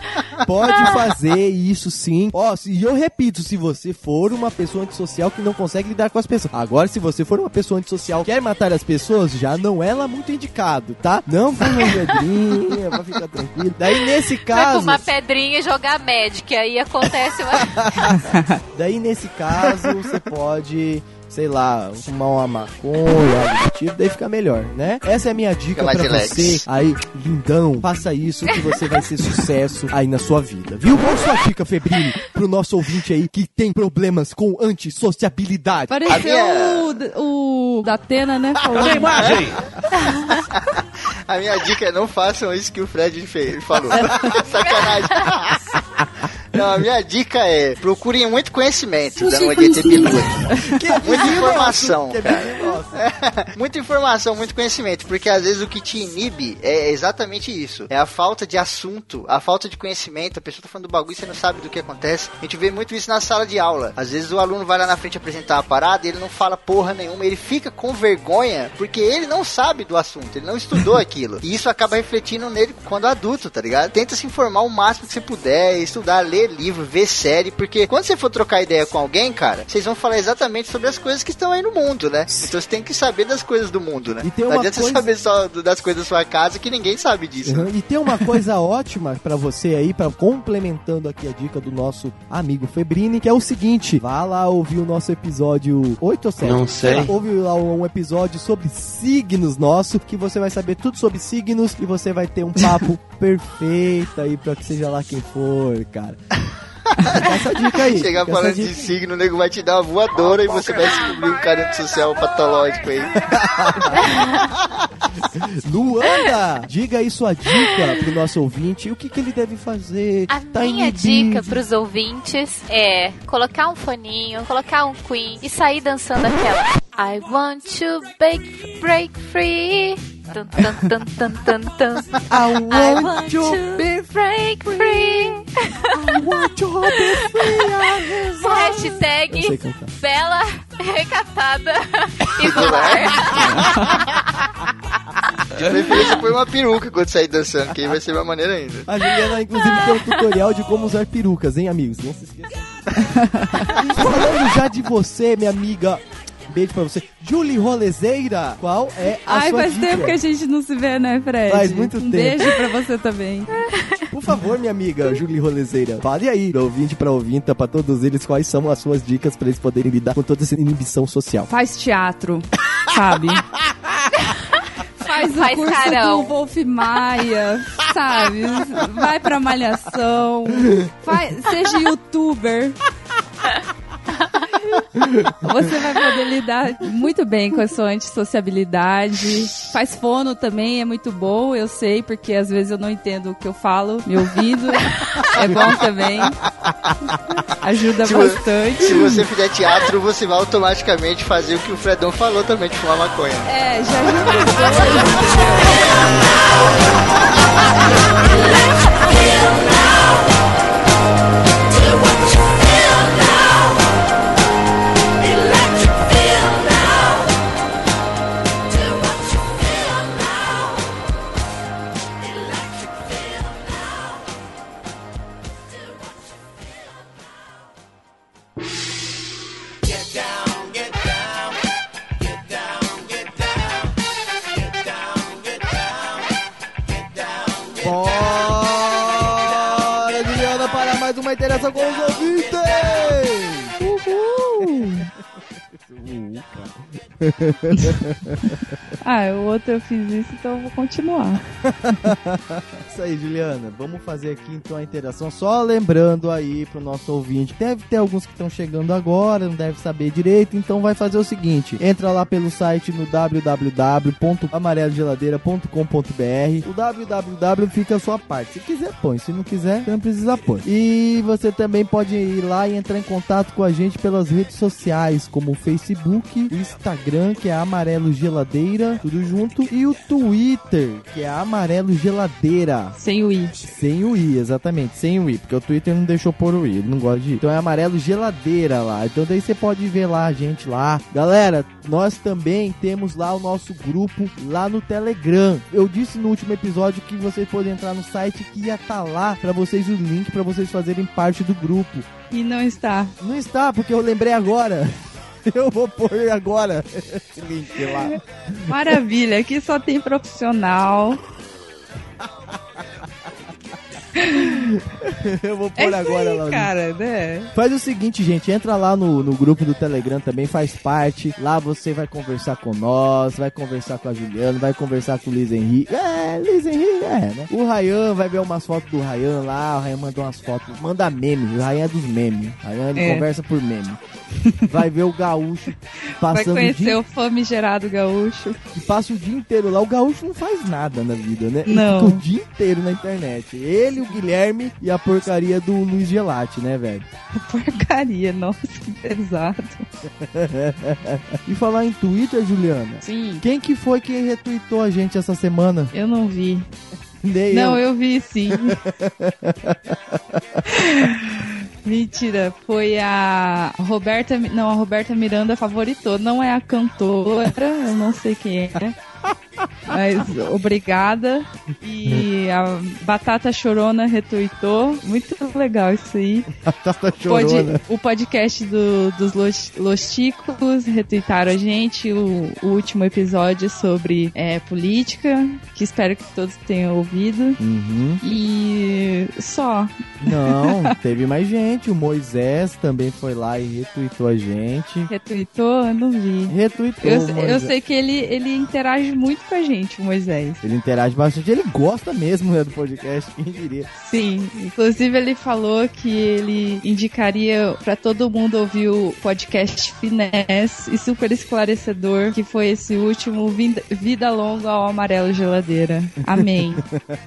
Pode fazer isso sim. Ó, e eu repito, se você for uma pessoa antissocial que não consegue lidar com as pessoas. Agora, se você for uma pessoa antissocial que quer matar as pessoas, já não é lá muito indicado, tá? Não fume pedrinha, vai ficar tranquilo. Daí, nesse Vai caso... com uma pedrinha e jogar Magic, aí acontece uma... Daí, nesse caso, você pode, sei lá, fumar uma maconha, algo do tipo, daí fica melhor, né? Essa é a minha dica relax. você. Aí, lindão, faça isso que você vai ser sucesso aí na sua vida, viu? Qual sua dica, Febrini, pro nosso ouvinte aí que tem problemas com antissociabilidade? Pareceu minha- o, o da Atena, né? Falando. imagem! A minha dica é não façam isso que o Fred fez, falou. Sacanagem. Não, a minha dica é procurem muito conhecimento, de ET Bilu. Muita informação, é cara. bem nosso. muita informação, muito conhecimento, porque às vezes o que te inibe é exatamente isso. É a falta de assunto, a falta de conhecimento. A pessoa tá falando do bagulho e você não sabe do que acontece. A gente vê muito isso na sala de aula. Às vezes o aluno vai lá na frente apresentar a parada e ele não fala porra nenhuma, ele fica com vergonha porque ele não sabe do assunto, ele não estudou aquilo. E isso acaba refletindo nele quando adulto, tá ligado? Tenta se informar o máximo que você puder, estudar, ler livro, ver série, porque quando você for trocar ideia com alguém, cara, vocês vão falar exatamente sobre as coisas que estão aí no mundo, né? Então você tem que saber das coisas do mundo, né? E tem não uma adianta coisa- você saber só das coisas da sua casa que ninguém sabe disso. Uhum. E tem uma coisa ótima pra você aí, para complementando aqui a dica do nosso amigo Febrini, que é o seguinte: vá lá ouvir o nosso episódio 8 ou 7. Não sei. Ouve lá um episódio sobre signos nosso, que você vai saber tudo sobre signos e você vai ter um papo perfeito aí pra que seja lá quem for, cara. Essa dica aí. Chegar falando de dica. signo, o nego vai te dar uma voadora e você vai descobrir um cara social patológico aí. Luanda, diga aí sua dica pro nosso ouvinte. O que, que ele deve fazer? A Tá minha inibido. dica pros ouvintes é colocar um foninho, colocar um Queen e sair dançando aquela I want to break, break free. I want to be break free. I want to be free. Hashtag cantar. Bela Recatada e no ar. De preferência põe uma peruca quando sair dançando, que aí vai ser uma maneira ainda. A Juliana, inclusive, tem um tutorial de como usar perucas, hein, amigos? Não se esqueçam. Falando já de você, minha amiga. Beijo pra você. Julie Rolezeira, qual é a Ai, sua faz dica? tempo que a gente não se vê, né, Fred? Faz muito um tempo. beijo pra você também. Por favor, minha amiga Julie Rolezeira, fale aí, do ouvinte pra ouvinta, pra todos eles, quais são as suas dicas pra eles poderem lidar com toda essa inibição social. Faz teatro, sabe? Faz o Faz curso carão. do Wolf Maia, sabe? Vai pra malhação. Faz, seja youtuber. Você vai poder lidar muito bem com a sua antissociabilidade. Faz fono também, é muito bom, eu sei, porque às vezes eu não entendo o que eu falo, me ouvindo. É bom também. Ajuda Se bastante. Se você fizer teatro, você vai automaticamente fazer o que o Fredão falou também, de fumar maconha. É, já ajuda. mais uma interação Ah, o outro eu fiz isso, então eu vou continuar. Isso aí, Juliana. Vamos fazer aqui então a interação. Só lembrando aí pro nosso ouvinte. Deve ter alguns que estão chegando agora, não deve saber direito. Então vai fazer o seguinte: entra lá pelo site no www.amarelogeladeira.com.br. O www fica a sua parte. Se quiser, põe. Se não quiser, não precisa pôr. E você também pode ir lá e entrar em contato com a gente pelas redes sociais, como Facebook, o Instagram, que é Amarelo Geladeira, tudo junto, e o Twitter, que é Amarelo Geladeira. Sem o I. Sem o I, exatamente, sem o I, porque o Twitter não deixou pôr o I, ele não gosta de I. Então é amarelo geladeira lá. Então daí você pode ver lá a gente lá. Galera, nós também temos lá o nosso grupo lá no Telegram. Eu disse no último episódio que vocês podem entrar no site que ia estar lá pra vocês o link pra vocês fazerem parte do grupo. E não está. Não está, porque eu lembrei agora. Eu vou pôr agora esse link lá. Maravilha, aqui só tem profissional. Eu vou pôr É agora aí, lá. o cara, né? Faz o seguinte, gente, entra lá no, no grupo do Telegram também, faz parte. Lá você vai conversar com nós, vai conversar com a Juliana, vai conversar com o Liz Henrique. É, Liz Henrique, é, né? O Rayan vai ver umas fotos do Rayan lá, o Rayan mandou umas fotos, manda meme, o Rayan é dos memes. O Rayan ele É. conversa por meme. Vai ver o gaúcho Vai passando o conhecer dia, o famigerado gaúcho. que passa o dia inteiro lá. O gaúcho não faz nada na vida, né? Ele Não. fica o dia inteiro na internet. Ele, o Guilherme e a porcaria do Luiz Gelati, né, velho? Porcaria, nossa, que pesado. E falar em Twitter, Juliana. Sim. Quem que foi que retweetou a gente essa semana? Eu não vi. Nem Não, eu. eu vi sim. Mentira, foi a Roberta. Não, a Roberta Miranda favoritou. Não é a cantora, eu não sei quem é. Mas obrigada. E a Batata Chorona retweetou. Muito legal isso aí. Batata chorona. o podcast do- dos Los, Los Ticos retweetaram a gente. O, o último episódio sobre é, política, que espero que todos tenham ouvido. Uhum. E só. Não, teve mais gente. O Moisés também foi lá e retweetou a gente. Retweetou? Eu não vi. Retweetou. Eu, eu sei que ele, ele interage muito com a gente, o Moisés. Ele interage bastante. Ele gosta mesmo né, do podcast, quem diria. Sim, inclusive ele falou que ele indicaria pra todo mundo ouvir o podcast Finesse e super esclarecedor, que foi esse último Vida, Vida Longa ao Amarelo Geladeira. Amém.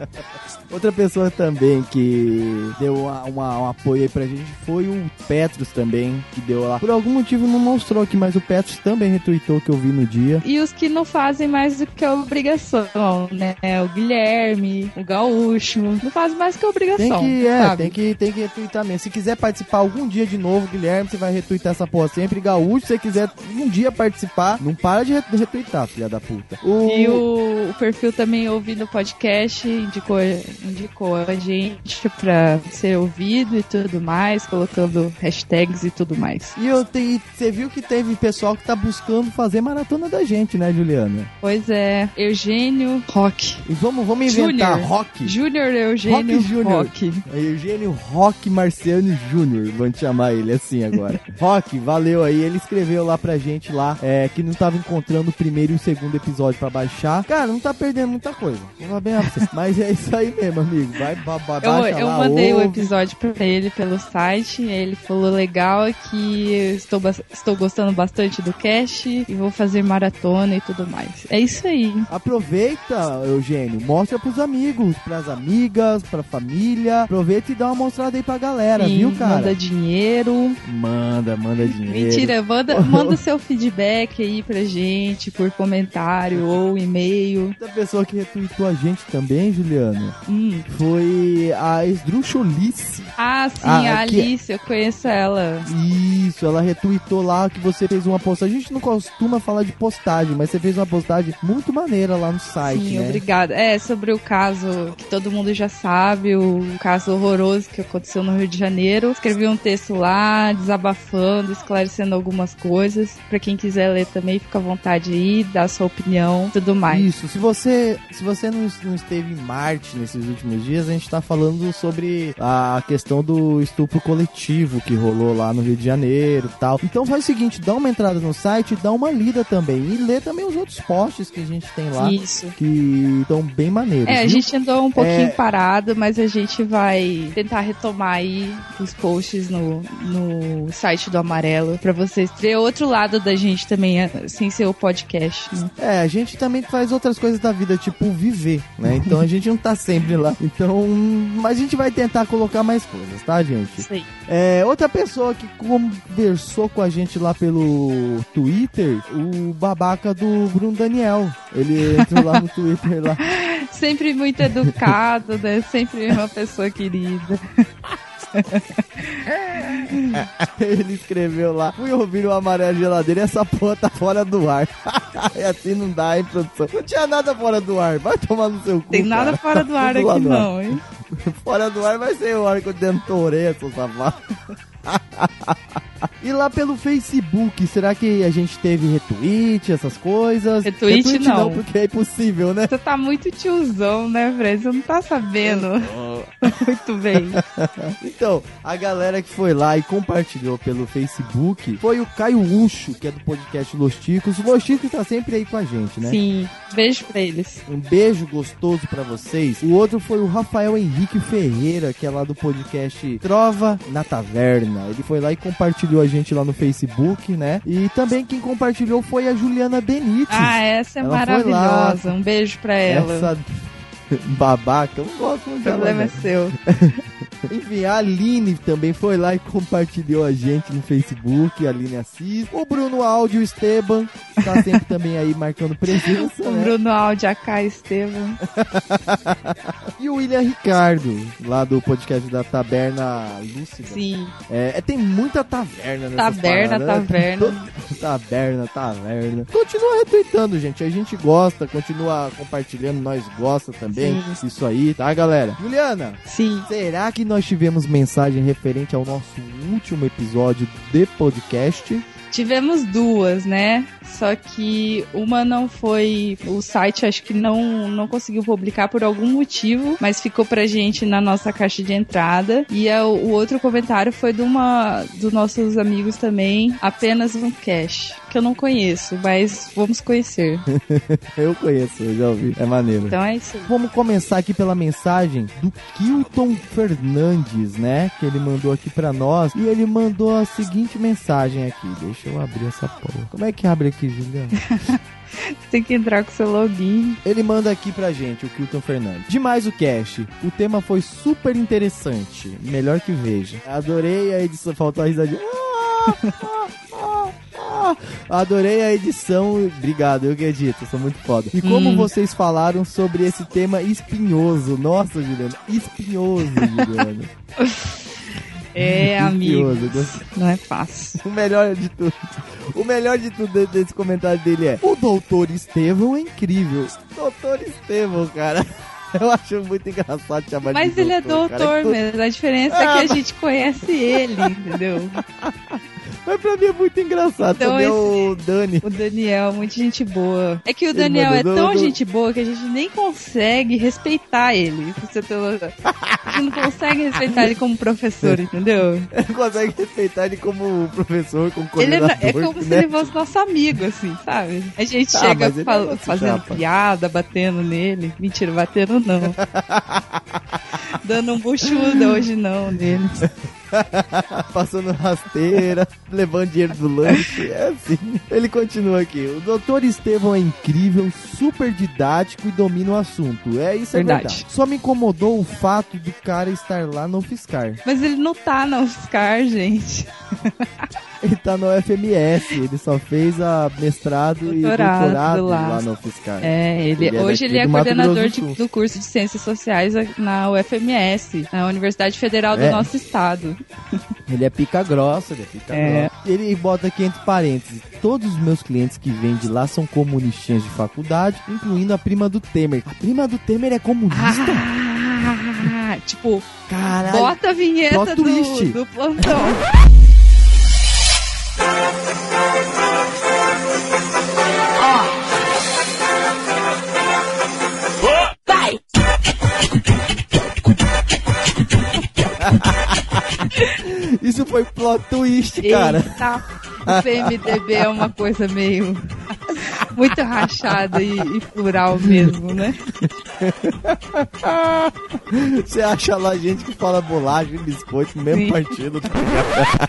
Outra pessoa também que deu uma, uma- um apoio aí pra gente foi o Petros também, que deu lá. Por algum motivo não mostrou aqui, mas o Petros também retweetou que eu vi no dia. e os que não fazem mais do que a obrigação, né? O Guilherme, o Gaúcho, não fazem mais que a Tem obrigação. que, é, sabe? tem que, tem que retweetar mesmo. Se quiser participar algum dia de novo, Guilherme, você vai retweetar essa porra sempre. Gaúcho, se você quiser um dia participar, não para de re- retweetar, filha da puta. O... E o, o perfil também ouvindo o podcast indicou, indicou a gente pra ser ouvido e tudo mais, colocando hashtags e tudo mais. E eu te- você viu que teve pessoal que tá buscando fazer maratona da gente, né, Juliana? Pois é, Eugênio Rock. E vamos, vamos inventar Júnior. rock. Júnior Eugênio Rock Júnior. Rock. É Eugênio Rock Marciano Júnior, vamos chamar ele assim agora. Rock, valeu aí. Ele escreveu lá pra gente lá é, que não tava encontrando o primeiro e o segundo episódio pra baixar. Cara, não tá perdendo muita coisa. Vou bem. Mas é isso aí mesmo, amigo. Vai, ba, ba, Eu, baixa eu lá, mandei o episódio pra ele pelo site. Ele falou legal que eu estou, estou gostando bastante do cast e vou fazer maratona e tudo mais. É isso aí. Aproveita, Eugênio, mostra pros amigos, pras amigas, pra família. Aproveita e dá uma mostrada aí pra galera, Sim, viu, cara? Manda dinheiro. Manda, manda dinheiro. Mentira, manda, manda seu feedback aí pra gente por comentário ou e-mail. Outra pessoa que retweetou a gente também, Juliana, Hum. foi a Esdruxolice. Ah, sim, Ah, a aqui- Alice, eu conheço ela. Isso, ela retweetou lá que você fez uma postagem. A gente não costuma falar de postagem, mas você fez uma postagem muito maneira lá no site, Sim, né? obrigada. É, sobre o caso que todo mundo já sabe, o caso horroroso que aconteceu no Rio de Janeiro. Escrevi um texto lá, desabafando, esclarecendo algumas coisas. Pra quem quiser ler também, fica à vontade aí, dar sua opinião, tudo mais. Isso, se você, se você não, não esteve em Marte nesses últimos dias, a gente tá falando sobre a questão do estupro coletivo que rolou lá no Rio de Janeiro e tal. Então faz o seguinte, dá uma entrada no site, dá uma lida também e lê também os outros posts que a gente tem lá, Isso. que estão bem maneiros. É, a viu? gente andou um pouquinho É. parado, mas a gente vai tentar retomar aí os posts no, no site do Amarelo pra vocês ver outro lado da gente também, sem ser o podcast, né? É, a gente também faz outras coisas da vida, tipo viver, né? Então a gente não tá sempre lá. Então, mas a gente vai tentar colocar mais coisas, tá, gente? Aí. É, outra pessoa que conversou com a gente lá pelo Twitter, o babaca do Bruno Daniel. Ele entrou lá no Twitter lá. Sempre muito educado, né? Sempre uma pessoa querida. Ele escreveu lá, fui ouvir o amarelo geladeira e essa porra tá fora do ar. e assim não dá, hein, produção? Não tinha nada fora do ar, vai tomar no seu cu. Tem nada cara. fora do ar aqui no ar. não, hein? Fora do ar vai ser o ar que eu dentorei, seu safado. E lá pelo Facebook, será que a gente teve retweet, essas coisas? Retweet, não. porque é impossível, né? Você tá muito tiozão, né, Fred? Você não tá sabendo muito bem. Então, a galera que foi lá e compartilhou pelo Facebook foi o Caio Ucho, que é do podcast Los Ticos. O Los Ticos tá sempre aí com a gente, né? Sim, beijo pra eles. Um beijo gostoso pra vocês. O outro foi o Rafael Henrique Ferreira, que é lá do podcast Trova na Taverna. Ele foi lá e compartilhou a gente lá no Facebook, né? E também quem compartilhou foi a Juliana Benítez. Ah, essa é Ela maravilhosa. Um beijo pra ela. Essa babaca, eu não gosto muito O dela. problema é seu. Enfim, a Aline também foi lá e compartilhou a gente no Facebook, a Aline Assis. O Bruno Áudio Esteban tá sempre também aí marcando presença, O né? Bruno Aldi, AK Estevam. E o William Ricardo, lá do podcast da Taberna Lúcida. Sim. É, é, tem muita taverna nessa Taberna, taverna. Taberna, taverna. Continua retweetando, gente. A gente gosta, continua compartilhando, nós gosta também. Isso aí, tá, galera? Juliana, Sim. será que nós tivemos mensagem referente ao nosso último episódio de podcast? Tivemos duas, né? Só que uma não foi. O site acho que não, não conseguiu publicar por algum motivo, mas ficou pra gente na nossa caixa de entrada. E a, o outro comentário foi de uma dos nossos amigos também, apenas um cash. Que eu não conheço, mas vamos conhecer. eu conheço, eu já ouvi. É maneiro. Então é isso. Vamos começar aqui pela mensagem do Kilton Fernandes, né? Que ele mandou aqui pra nós. E ele mandou a seguinte mensagem aqui. Deixa eu abrir essa porra. Como é que abre aqui, Juliana? Tem que entrar com seu login. Ele manda aqui pra gente, o Kilton Fernandes. Demais o cast. O tema foi super interessante. Melhor que veja. Adorei a edição. Faltou a risadinha. Ah. Adorei a edição. Obrigado, eu que edito, sou muito foda. E como Hum. vocês falaram sobre esse tema espinhoso. Nossa, Juliana, espinhoso, Juliana. É, amigo. Gostei. Não é fácil. O melhor de tudo. O melhor de tudo de- desse comentário dele é: O doutor Estevão é incrível. Doutor Estevão, cara. Eu acho muito engraçado chamar de Mas ele é cara. doutor mesmo. A diferença é que a gente conhece ele, entendeu? Mas pra mim é muito engraçado. Então Também é esse- o Dani. O Daniel, muita gente boa. É que o Daniel é tão mandou- gente boa que a gente nem consegue respeitar ele. Você ter. A gente não consegue respeitar ele como professor, entendeu? Não consegue respeitar ele como professor, como Ele é, coordenador. é como se né? ele fosse nosso amigo, assim, sabe? A gente Ah, chega fal- é fazendo chapa. piada, batendo nele. Mentira, batendo não. Dando um buchuda hoje não nele. Passando rasteira, levando dinheiro do lanche. É assim. Ele continua aqui. O doutor Estevão é incrível, super didático e domina o assunto. É isso, é Verdade. verdade. Só me incomodou o fato do cara estar lá no Fiscar. Mas ele não tá na UFSCar, gente. Ele tá no FMS, ele só fez a mestrado e Doutorado doutorado lá, lá. no Fiscar. É, ele, Ele é hoje daqui ele é coordenador de- do curso de Ciências Sociais na UFMS, na Universidade Federal do É. nosso estado. Ele é pica grossa, ele é pica É. grossa. Ele bota aqui entre parênteses: todos os meus clientes que vêm de lá são comunistinhas de faculdade, incluindo a prima do Temer. A prima do Temer é comunista? Ah, tipo, Caralho. bota a vinheta do, do plantão. Vai! Isso foi plot twist, cara. Eita, o PMDB é uma coisa meio muito rachada e, e plural mesmo, né? Você acha lá gente que fala bolacha e biscoito no mesmo Sim. partido. tá?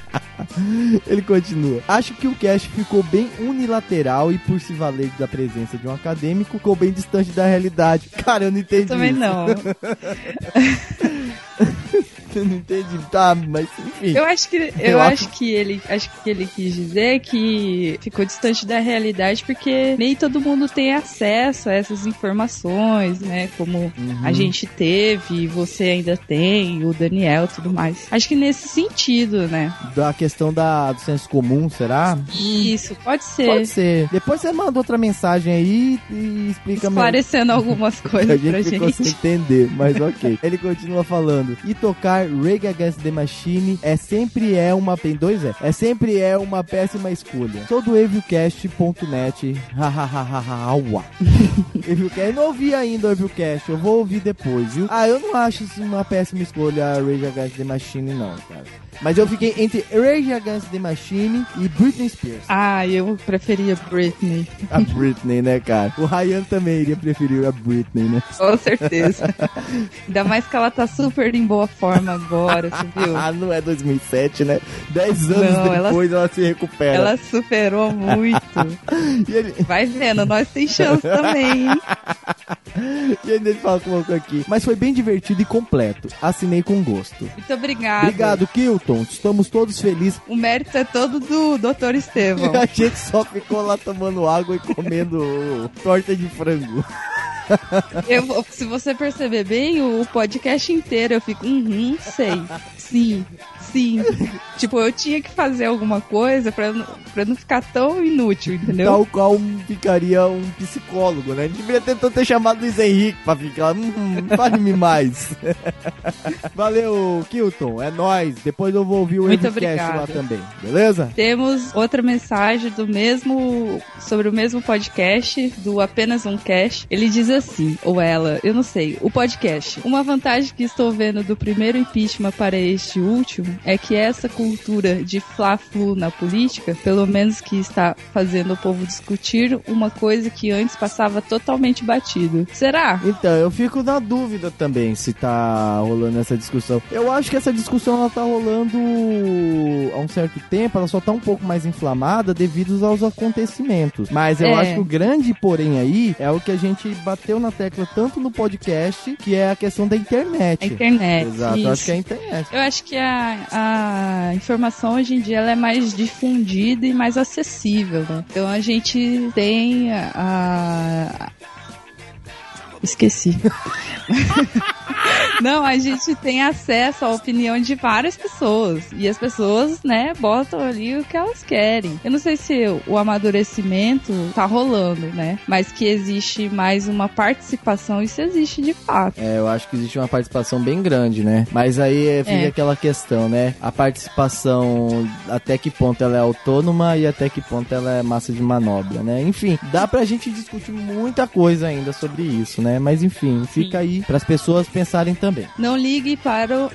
Ele continua. Acho que o cast ficou bem unilateral e por se valer da presença de um acadêmico, ficou bem distante da realidade. Cara, eu não entendi. Também isso. não. Eu não entendi. Tá, mas enfim. Eu acho que eu, Eu acho acho- que ele acho que ele quis dizer que ficou distante da realidade porque nem todo mundo tem acesso a essas informações, né? Como a gente teve, você ainda tem, o Daniel, e tudo mais. Acho que nesse sentido, né? Da questão da, do senso comum, será? Isso pode ser. Pode ser. Depois você manda outra mensagem aí e explica. Esclarecendo algumas A coisas pra gente ficou sem gente. entender, mas ok. Ele continua falando. E tocar Rage Against the Machine é sempre é uma. Tem dois é? É sempre é uma péssima escolha. Sou do evilcast.net. Hahaha. Evilcast. Eu não ouvi ainda o Evilcast. Eu vou ouvir depois, viu? Ah, eu não acho isso uma péssima escolha Rage Against the Machine, não, cara. Mas eu fiquei entre Rage Against the Machine e Britney Spears. Ah, eu preferia Britney. A Britney, né, cara? O Ryan também iria preferir a Britney, né? Com certeza. Ainda mais que ela tá super em boa forma agora, você viu? Ah, não é 2007, né? Dez anos Não, ela- depois ela, se recupera. Ela superou muito. Ele, Vai vendo, nós tem chance também, hein? e ainda ele fala com aqui. Mas foi bem divertido e completo. Assinei com gosto. Muito obrigada. Obrigado, Kilton. Estamos todos felizes. O mérito é todo do Dr. Estevão. A gente só ficou lá tomando água e comendo torta de frango. Eu- se você perceber bem, o podcast inteiro eu fico, uhum, sei. Sim, sim. Tipo, eu tinha que fazer alguma coisa pra, não- pra não ficar tão inútil, entendeu? Tal qual ficaria um psicólogo, né? A gente deveria ter, ter chamado Luiz Henrique pra ficar. Hum, fale-me mais. Valeu, Kilton. É nóis. Depois eu vou ouvir o Muito Evcast lá também. Beleza? Temos outra mensagem do mesmo sobre o mesmo podcast do apenas um cast. Ele diz assim, ou ela, eu não sei, o podcast. Uma vantagem que estou vendo do primeiro impeachment para este último é que essa cultura de fla-flu na política, pelo menos que está fazendo o povo discutir uma coisa que antes passava totalmente batido. Será? Então, eu fico na dúvida também se tá rolando essa discussão. Eu acho que essa discussão ela tá rolando há um certo tempo, ela só tá um pouco mais inflamada devido aos acontecimentos. Mas eu É. acho que o grande porém aí é o que a gente bateu na tecla tanto no podcast, que é a questão da internet. A internet. Exato, eu acho que é a internet. Eu acho que a, a informação hoje em dia ela é mais difundida e mais acessível, né? Então a gente tem a. Esqueci. Não, a gente tem acesso à opinião de várias pessoas. E as pessoas, né, botam ali o que elas querem. Eu não sei se o amadurecimento tá rolando, né? Mas que existe mais uma participação, isso existe de fato. É, eu acho que existe uma participação bem grande, né? Mas aí é, fica É. aquela questão, né? A participação, até que ponto ela é autônoma e até que ponto ela é massa de manobra, né? Enfim, dá pra gente discutir muita coisa ainda sobre isso, né? Mas enfim, fica aí pras pessoas pensarem também. Não ligue para o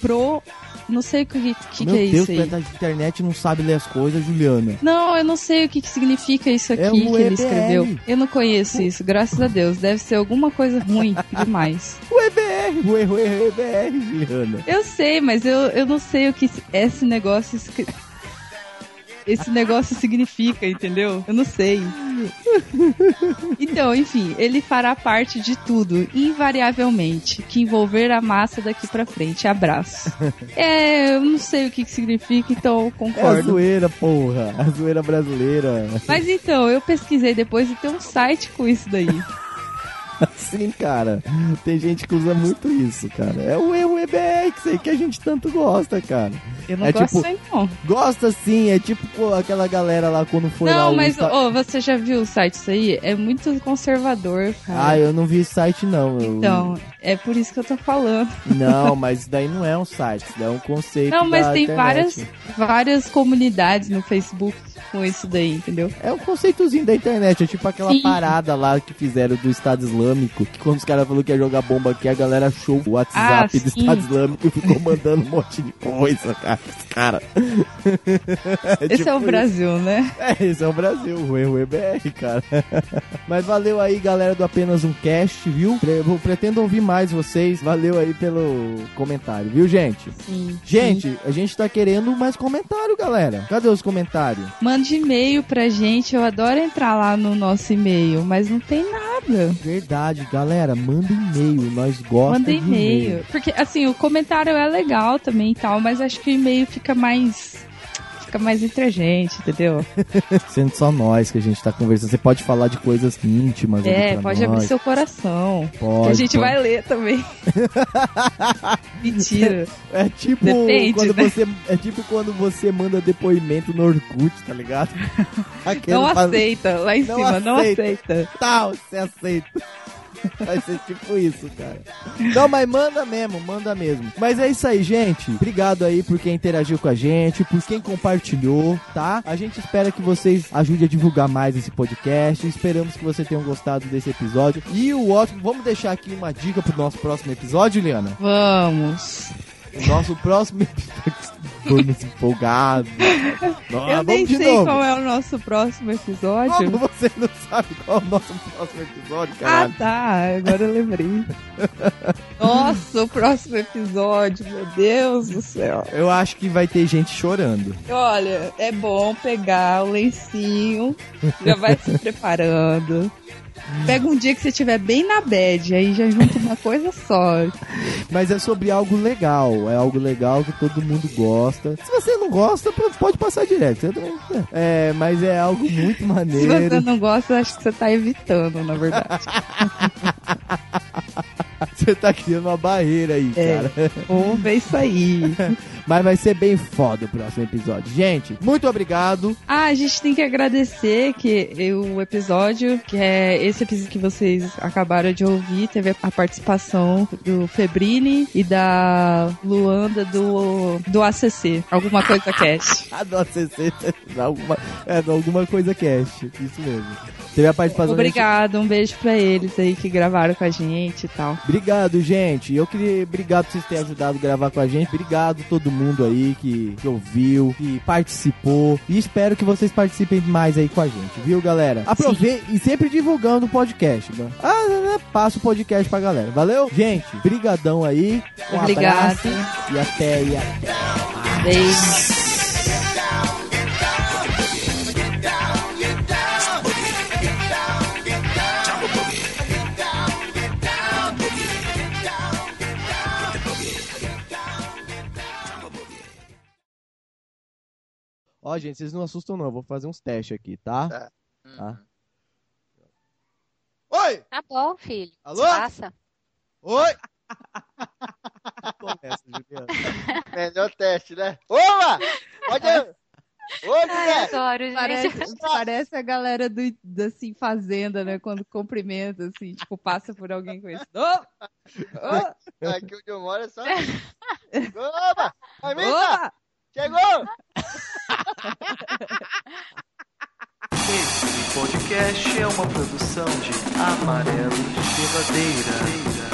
pro. Não sei o que, que, Meu que é Deus, isso tu é da internet não sabe ler as coisas, Juliana. Não, eu não sei o que, que significa isso aqui É que ele EBL. escreveu. Eu não conheço isso, graças a Deus. Deve ser alguma coisa ruim demais. O EBR, o erro é EBR, Juliana. Eu sei, mas eu, eu não sei o que esse negócio. Esse negócio significa, entendeu? Eu não sei. Então, enfim, ele fará parte de tudo, invariavelmente, que envolver a massa daqui pra frente. Abraço. É, eu não sei o que, que significa, então eu É a concordo. zoeira, porra. A zoeira brasileira. Mas então, eu pesquisei depois e tem um site com isso daí. Sim, cara. Tem gente que usa muito isso, cara. É o EBR, que sei que a gente tanto gosta, cara. Eu não É gosto tipo- aí, não. Gosta sim, é tipo aquela galera lá quando foi lá. Não, o mas Insta- ô, você já viu o site isso aí? É muito conservador, cara. Ah, eu não vi esse site não. eu- Então, é por isso que eu tô falando. Não, mas isso daí não é um site, isso daí é um conceito. Não, mas tem internet. várias, várias comunidades no Facebook com isso daí, entendeu? É um conceitozinho da internet, é tipo aquela Sim. parada lá que fizeram do Estado Islâmico, que quando os caras falaram que ia jogar bomba aqui, a galera achou o WhatsApp Ah, do. Estado Islâmico e ficou mandando um monte de coisa, cara. Cara. Esse tipo é o isso. Brasil, né? É, esse é o Brasil, o erro EBR, cara. Mas valeu aí, galera do Apenas Um Cast, viu? Eu pretendo ouvir mais vocês. Valeu aí pelo comentário, viu, gente? Sim. Gente, a gente tá querendo mais comentário, galera. Cadê os comentários? Mande e-mail pra gente, eu adoro entrar lá no nosso e-mail, mas não tem nada. Verdade, galera, manda e-mail, nós gostamos Manda e-mail. Porque, assim, o comentário é legal também e tal, mas acho que o e-mail fica mais. Fica mais entre a gente, entendeu? Sendo só nós que a gente tá conversando, você pode falar de coisas íntimas É, pode nós. abrir seu coração. Pode, que a gente pode. vai ler também. Mentira. É tipo Depende, quando né? você é tipo quando você manda depoimento no Orkut, tá ligado? Aquele Não faz- aceita, lá em Não cima, não aceita. aceita. Tal, você aceita. Vai ser tipo isso, cara. Não, mas manda mesmo, manda mesmo. Mas é isso aí, gente. Obrigado aí por quem interagiu com a gente, por quem compartilhou, tá? A gente espera que vocês ajudem a divulgar mais esse podcast. Esperamos que vocês tenham gostado desse episódio. E o ótimo, vamos deixar aqui uma dica pro nosso próximo episódio, Liana? Vamos. O nosso próximo episódio. Vamos empolgados. Nossa, Eu nem sei novo. qual é o nosso próximo episódio. Como você não sabe qual é o nosso próximo episódio, Ah, caralho? tá. Agora eu lembrei. Nossa, o próximo episódio, meu Deus do céu. Eu acho que vai ter gente chorando. Olha, é bom pegar o lencinho, já vai se preparando. Pega um dia que você estiver bem na bad, aí já junta uma coisa só. Mas é sobre algo legal. É algo legal que todo mundo gosta. Se você não gosta, pode passar direto. É, mas é algo muito Se maneiro. você não gosta, acho que você tá evitando, na verdade. Você tá criando uma barreira aí, É. cara. Vamos ver isso aí. Mas vai ser bem foda o próximo episódio. Gente, muito obrigado. Ah, a gente tem que agradecer que o episódio, que é esse episódio que vocês acabaram de ouvir, teve a participação do Febrini e da Luanda do, do ACC. Alguma coisa cast. Ah, do ACC, alguma, é, alguma coisa cast. Isso mesmo. Teve a participação Obrigado, um beijo pra eles aí que gravaram com a gente e tal. Obrigado, gente. Eu queria. Obrigado por vocês terem ajudado a gravar com a gente. Obrigado a todo mundo aí que, que ouviu, que participou. E espero que vocês participem mais aí com a gente, viu, galera? Aproveite e sempre divulgando o podcast, mano. Ah, né? Passa o podcast pra galera. Valeu? Gente, brigadão aí. Um Obrigado. abraço e até e até. Beijo. Ó, gente, vocês não assustam não. Eu vou fazer uns testes aqui, tá? Tá. Tá. Oi! Tá bom, filho. Alô? Passa. Oi! Começa, Juliana. Melhor teste, né? Opa! Pode. Oi, Ai, Guilherme! adoro, gente. Parece, parece a galera do, do, assim, Fazenda, né? Quando cumprimenta, assim, tipo, passa por alguém conhecido. Ô! Ô! Aqui onde eu moro é só. Opa! Amiga! Opa! Chegou! Esse podcast é uma produção de Amarelo Geladeira.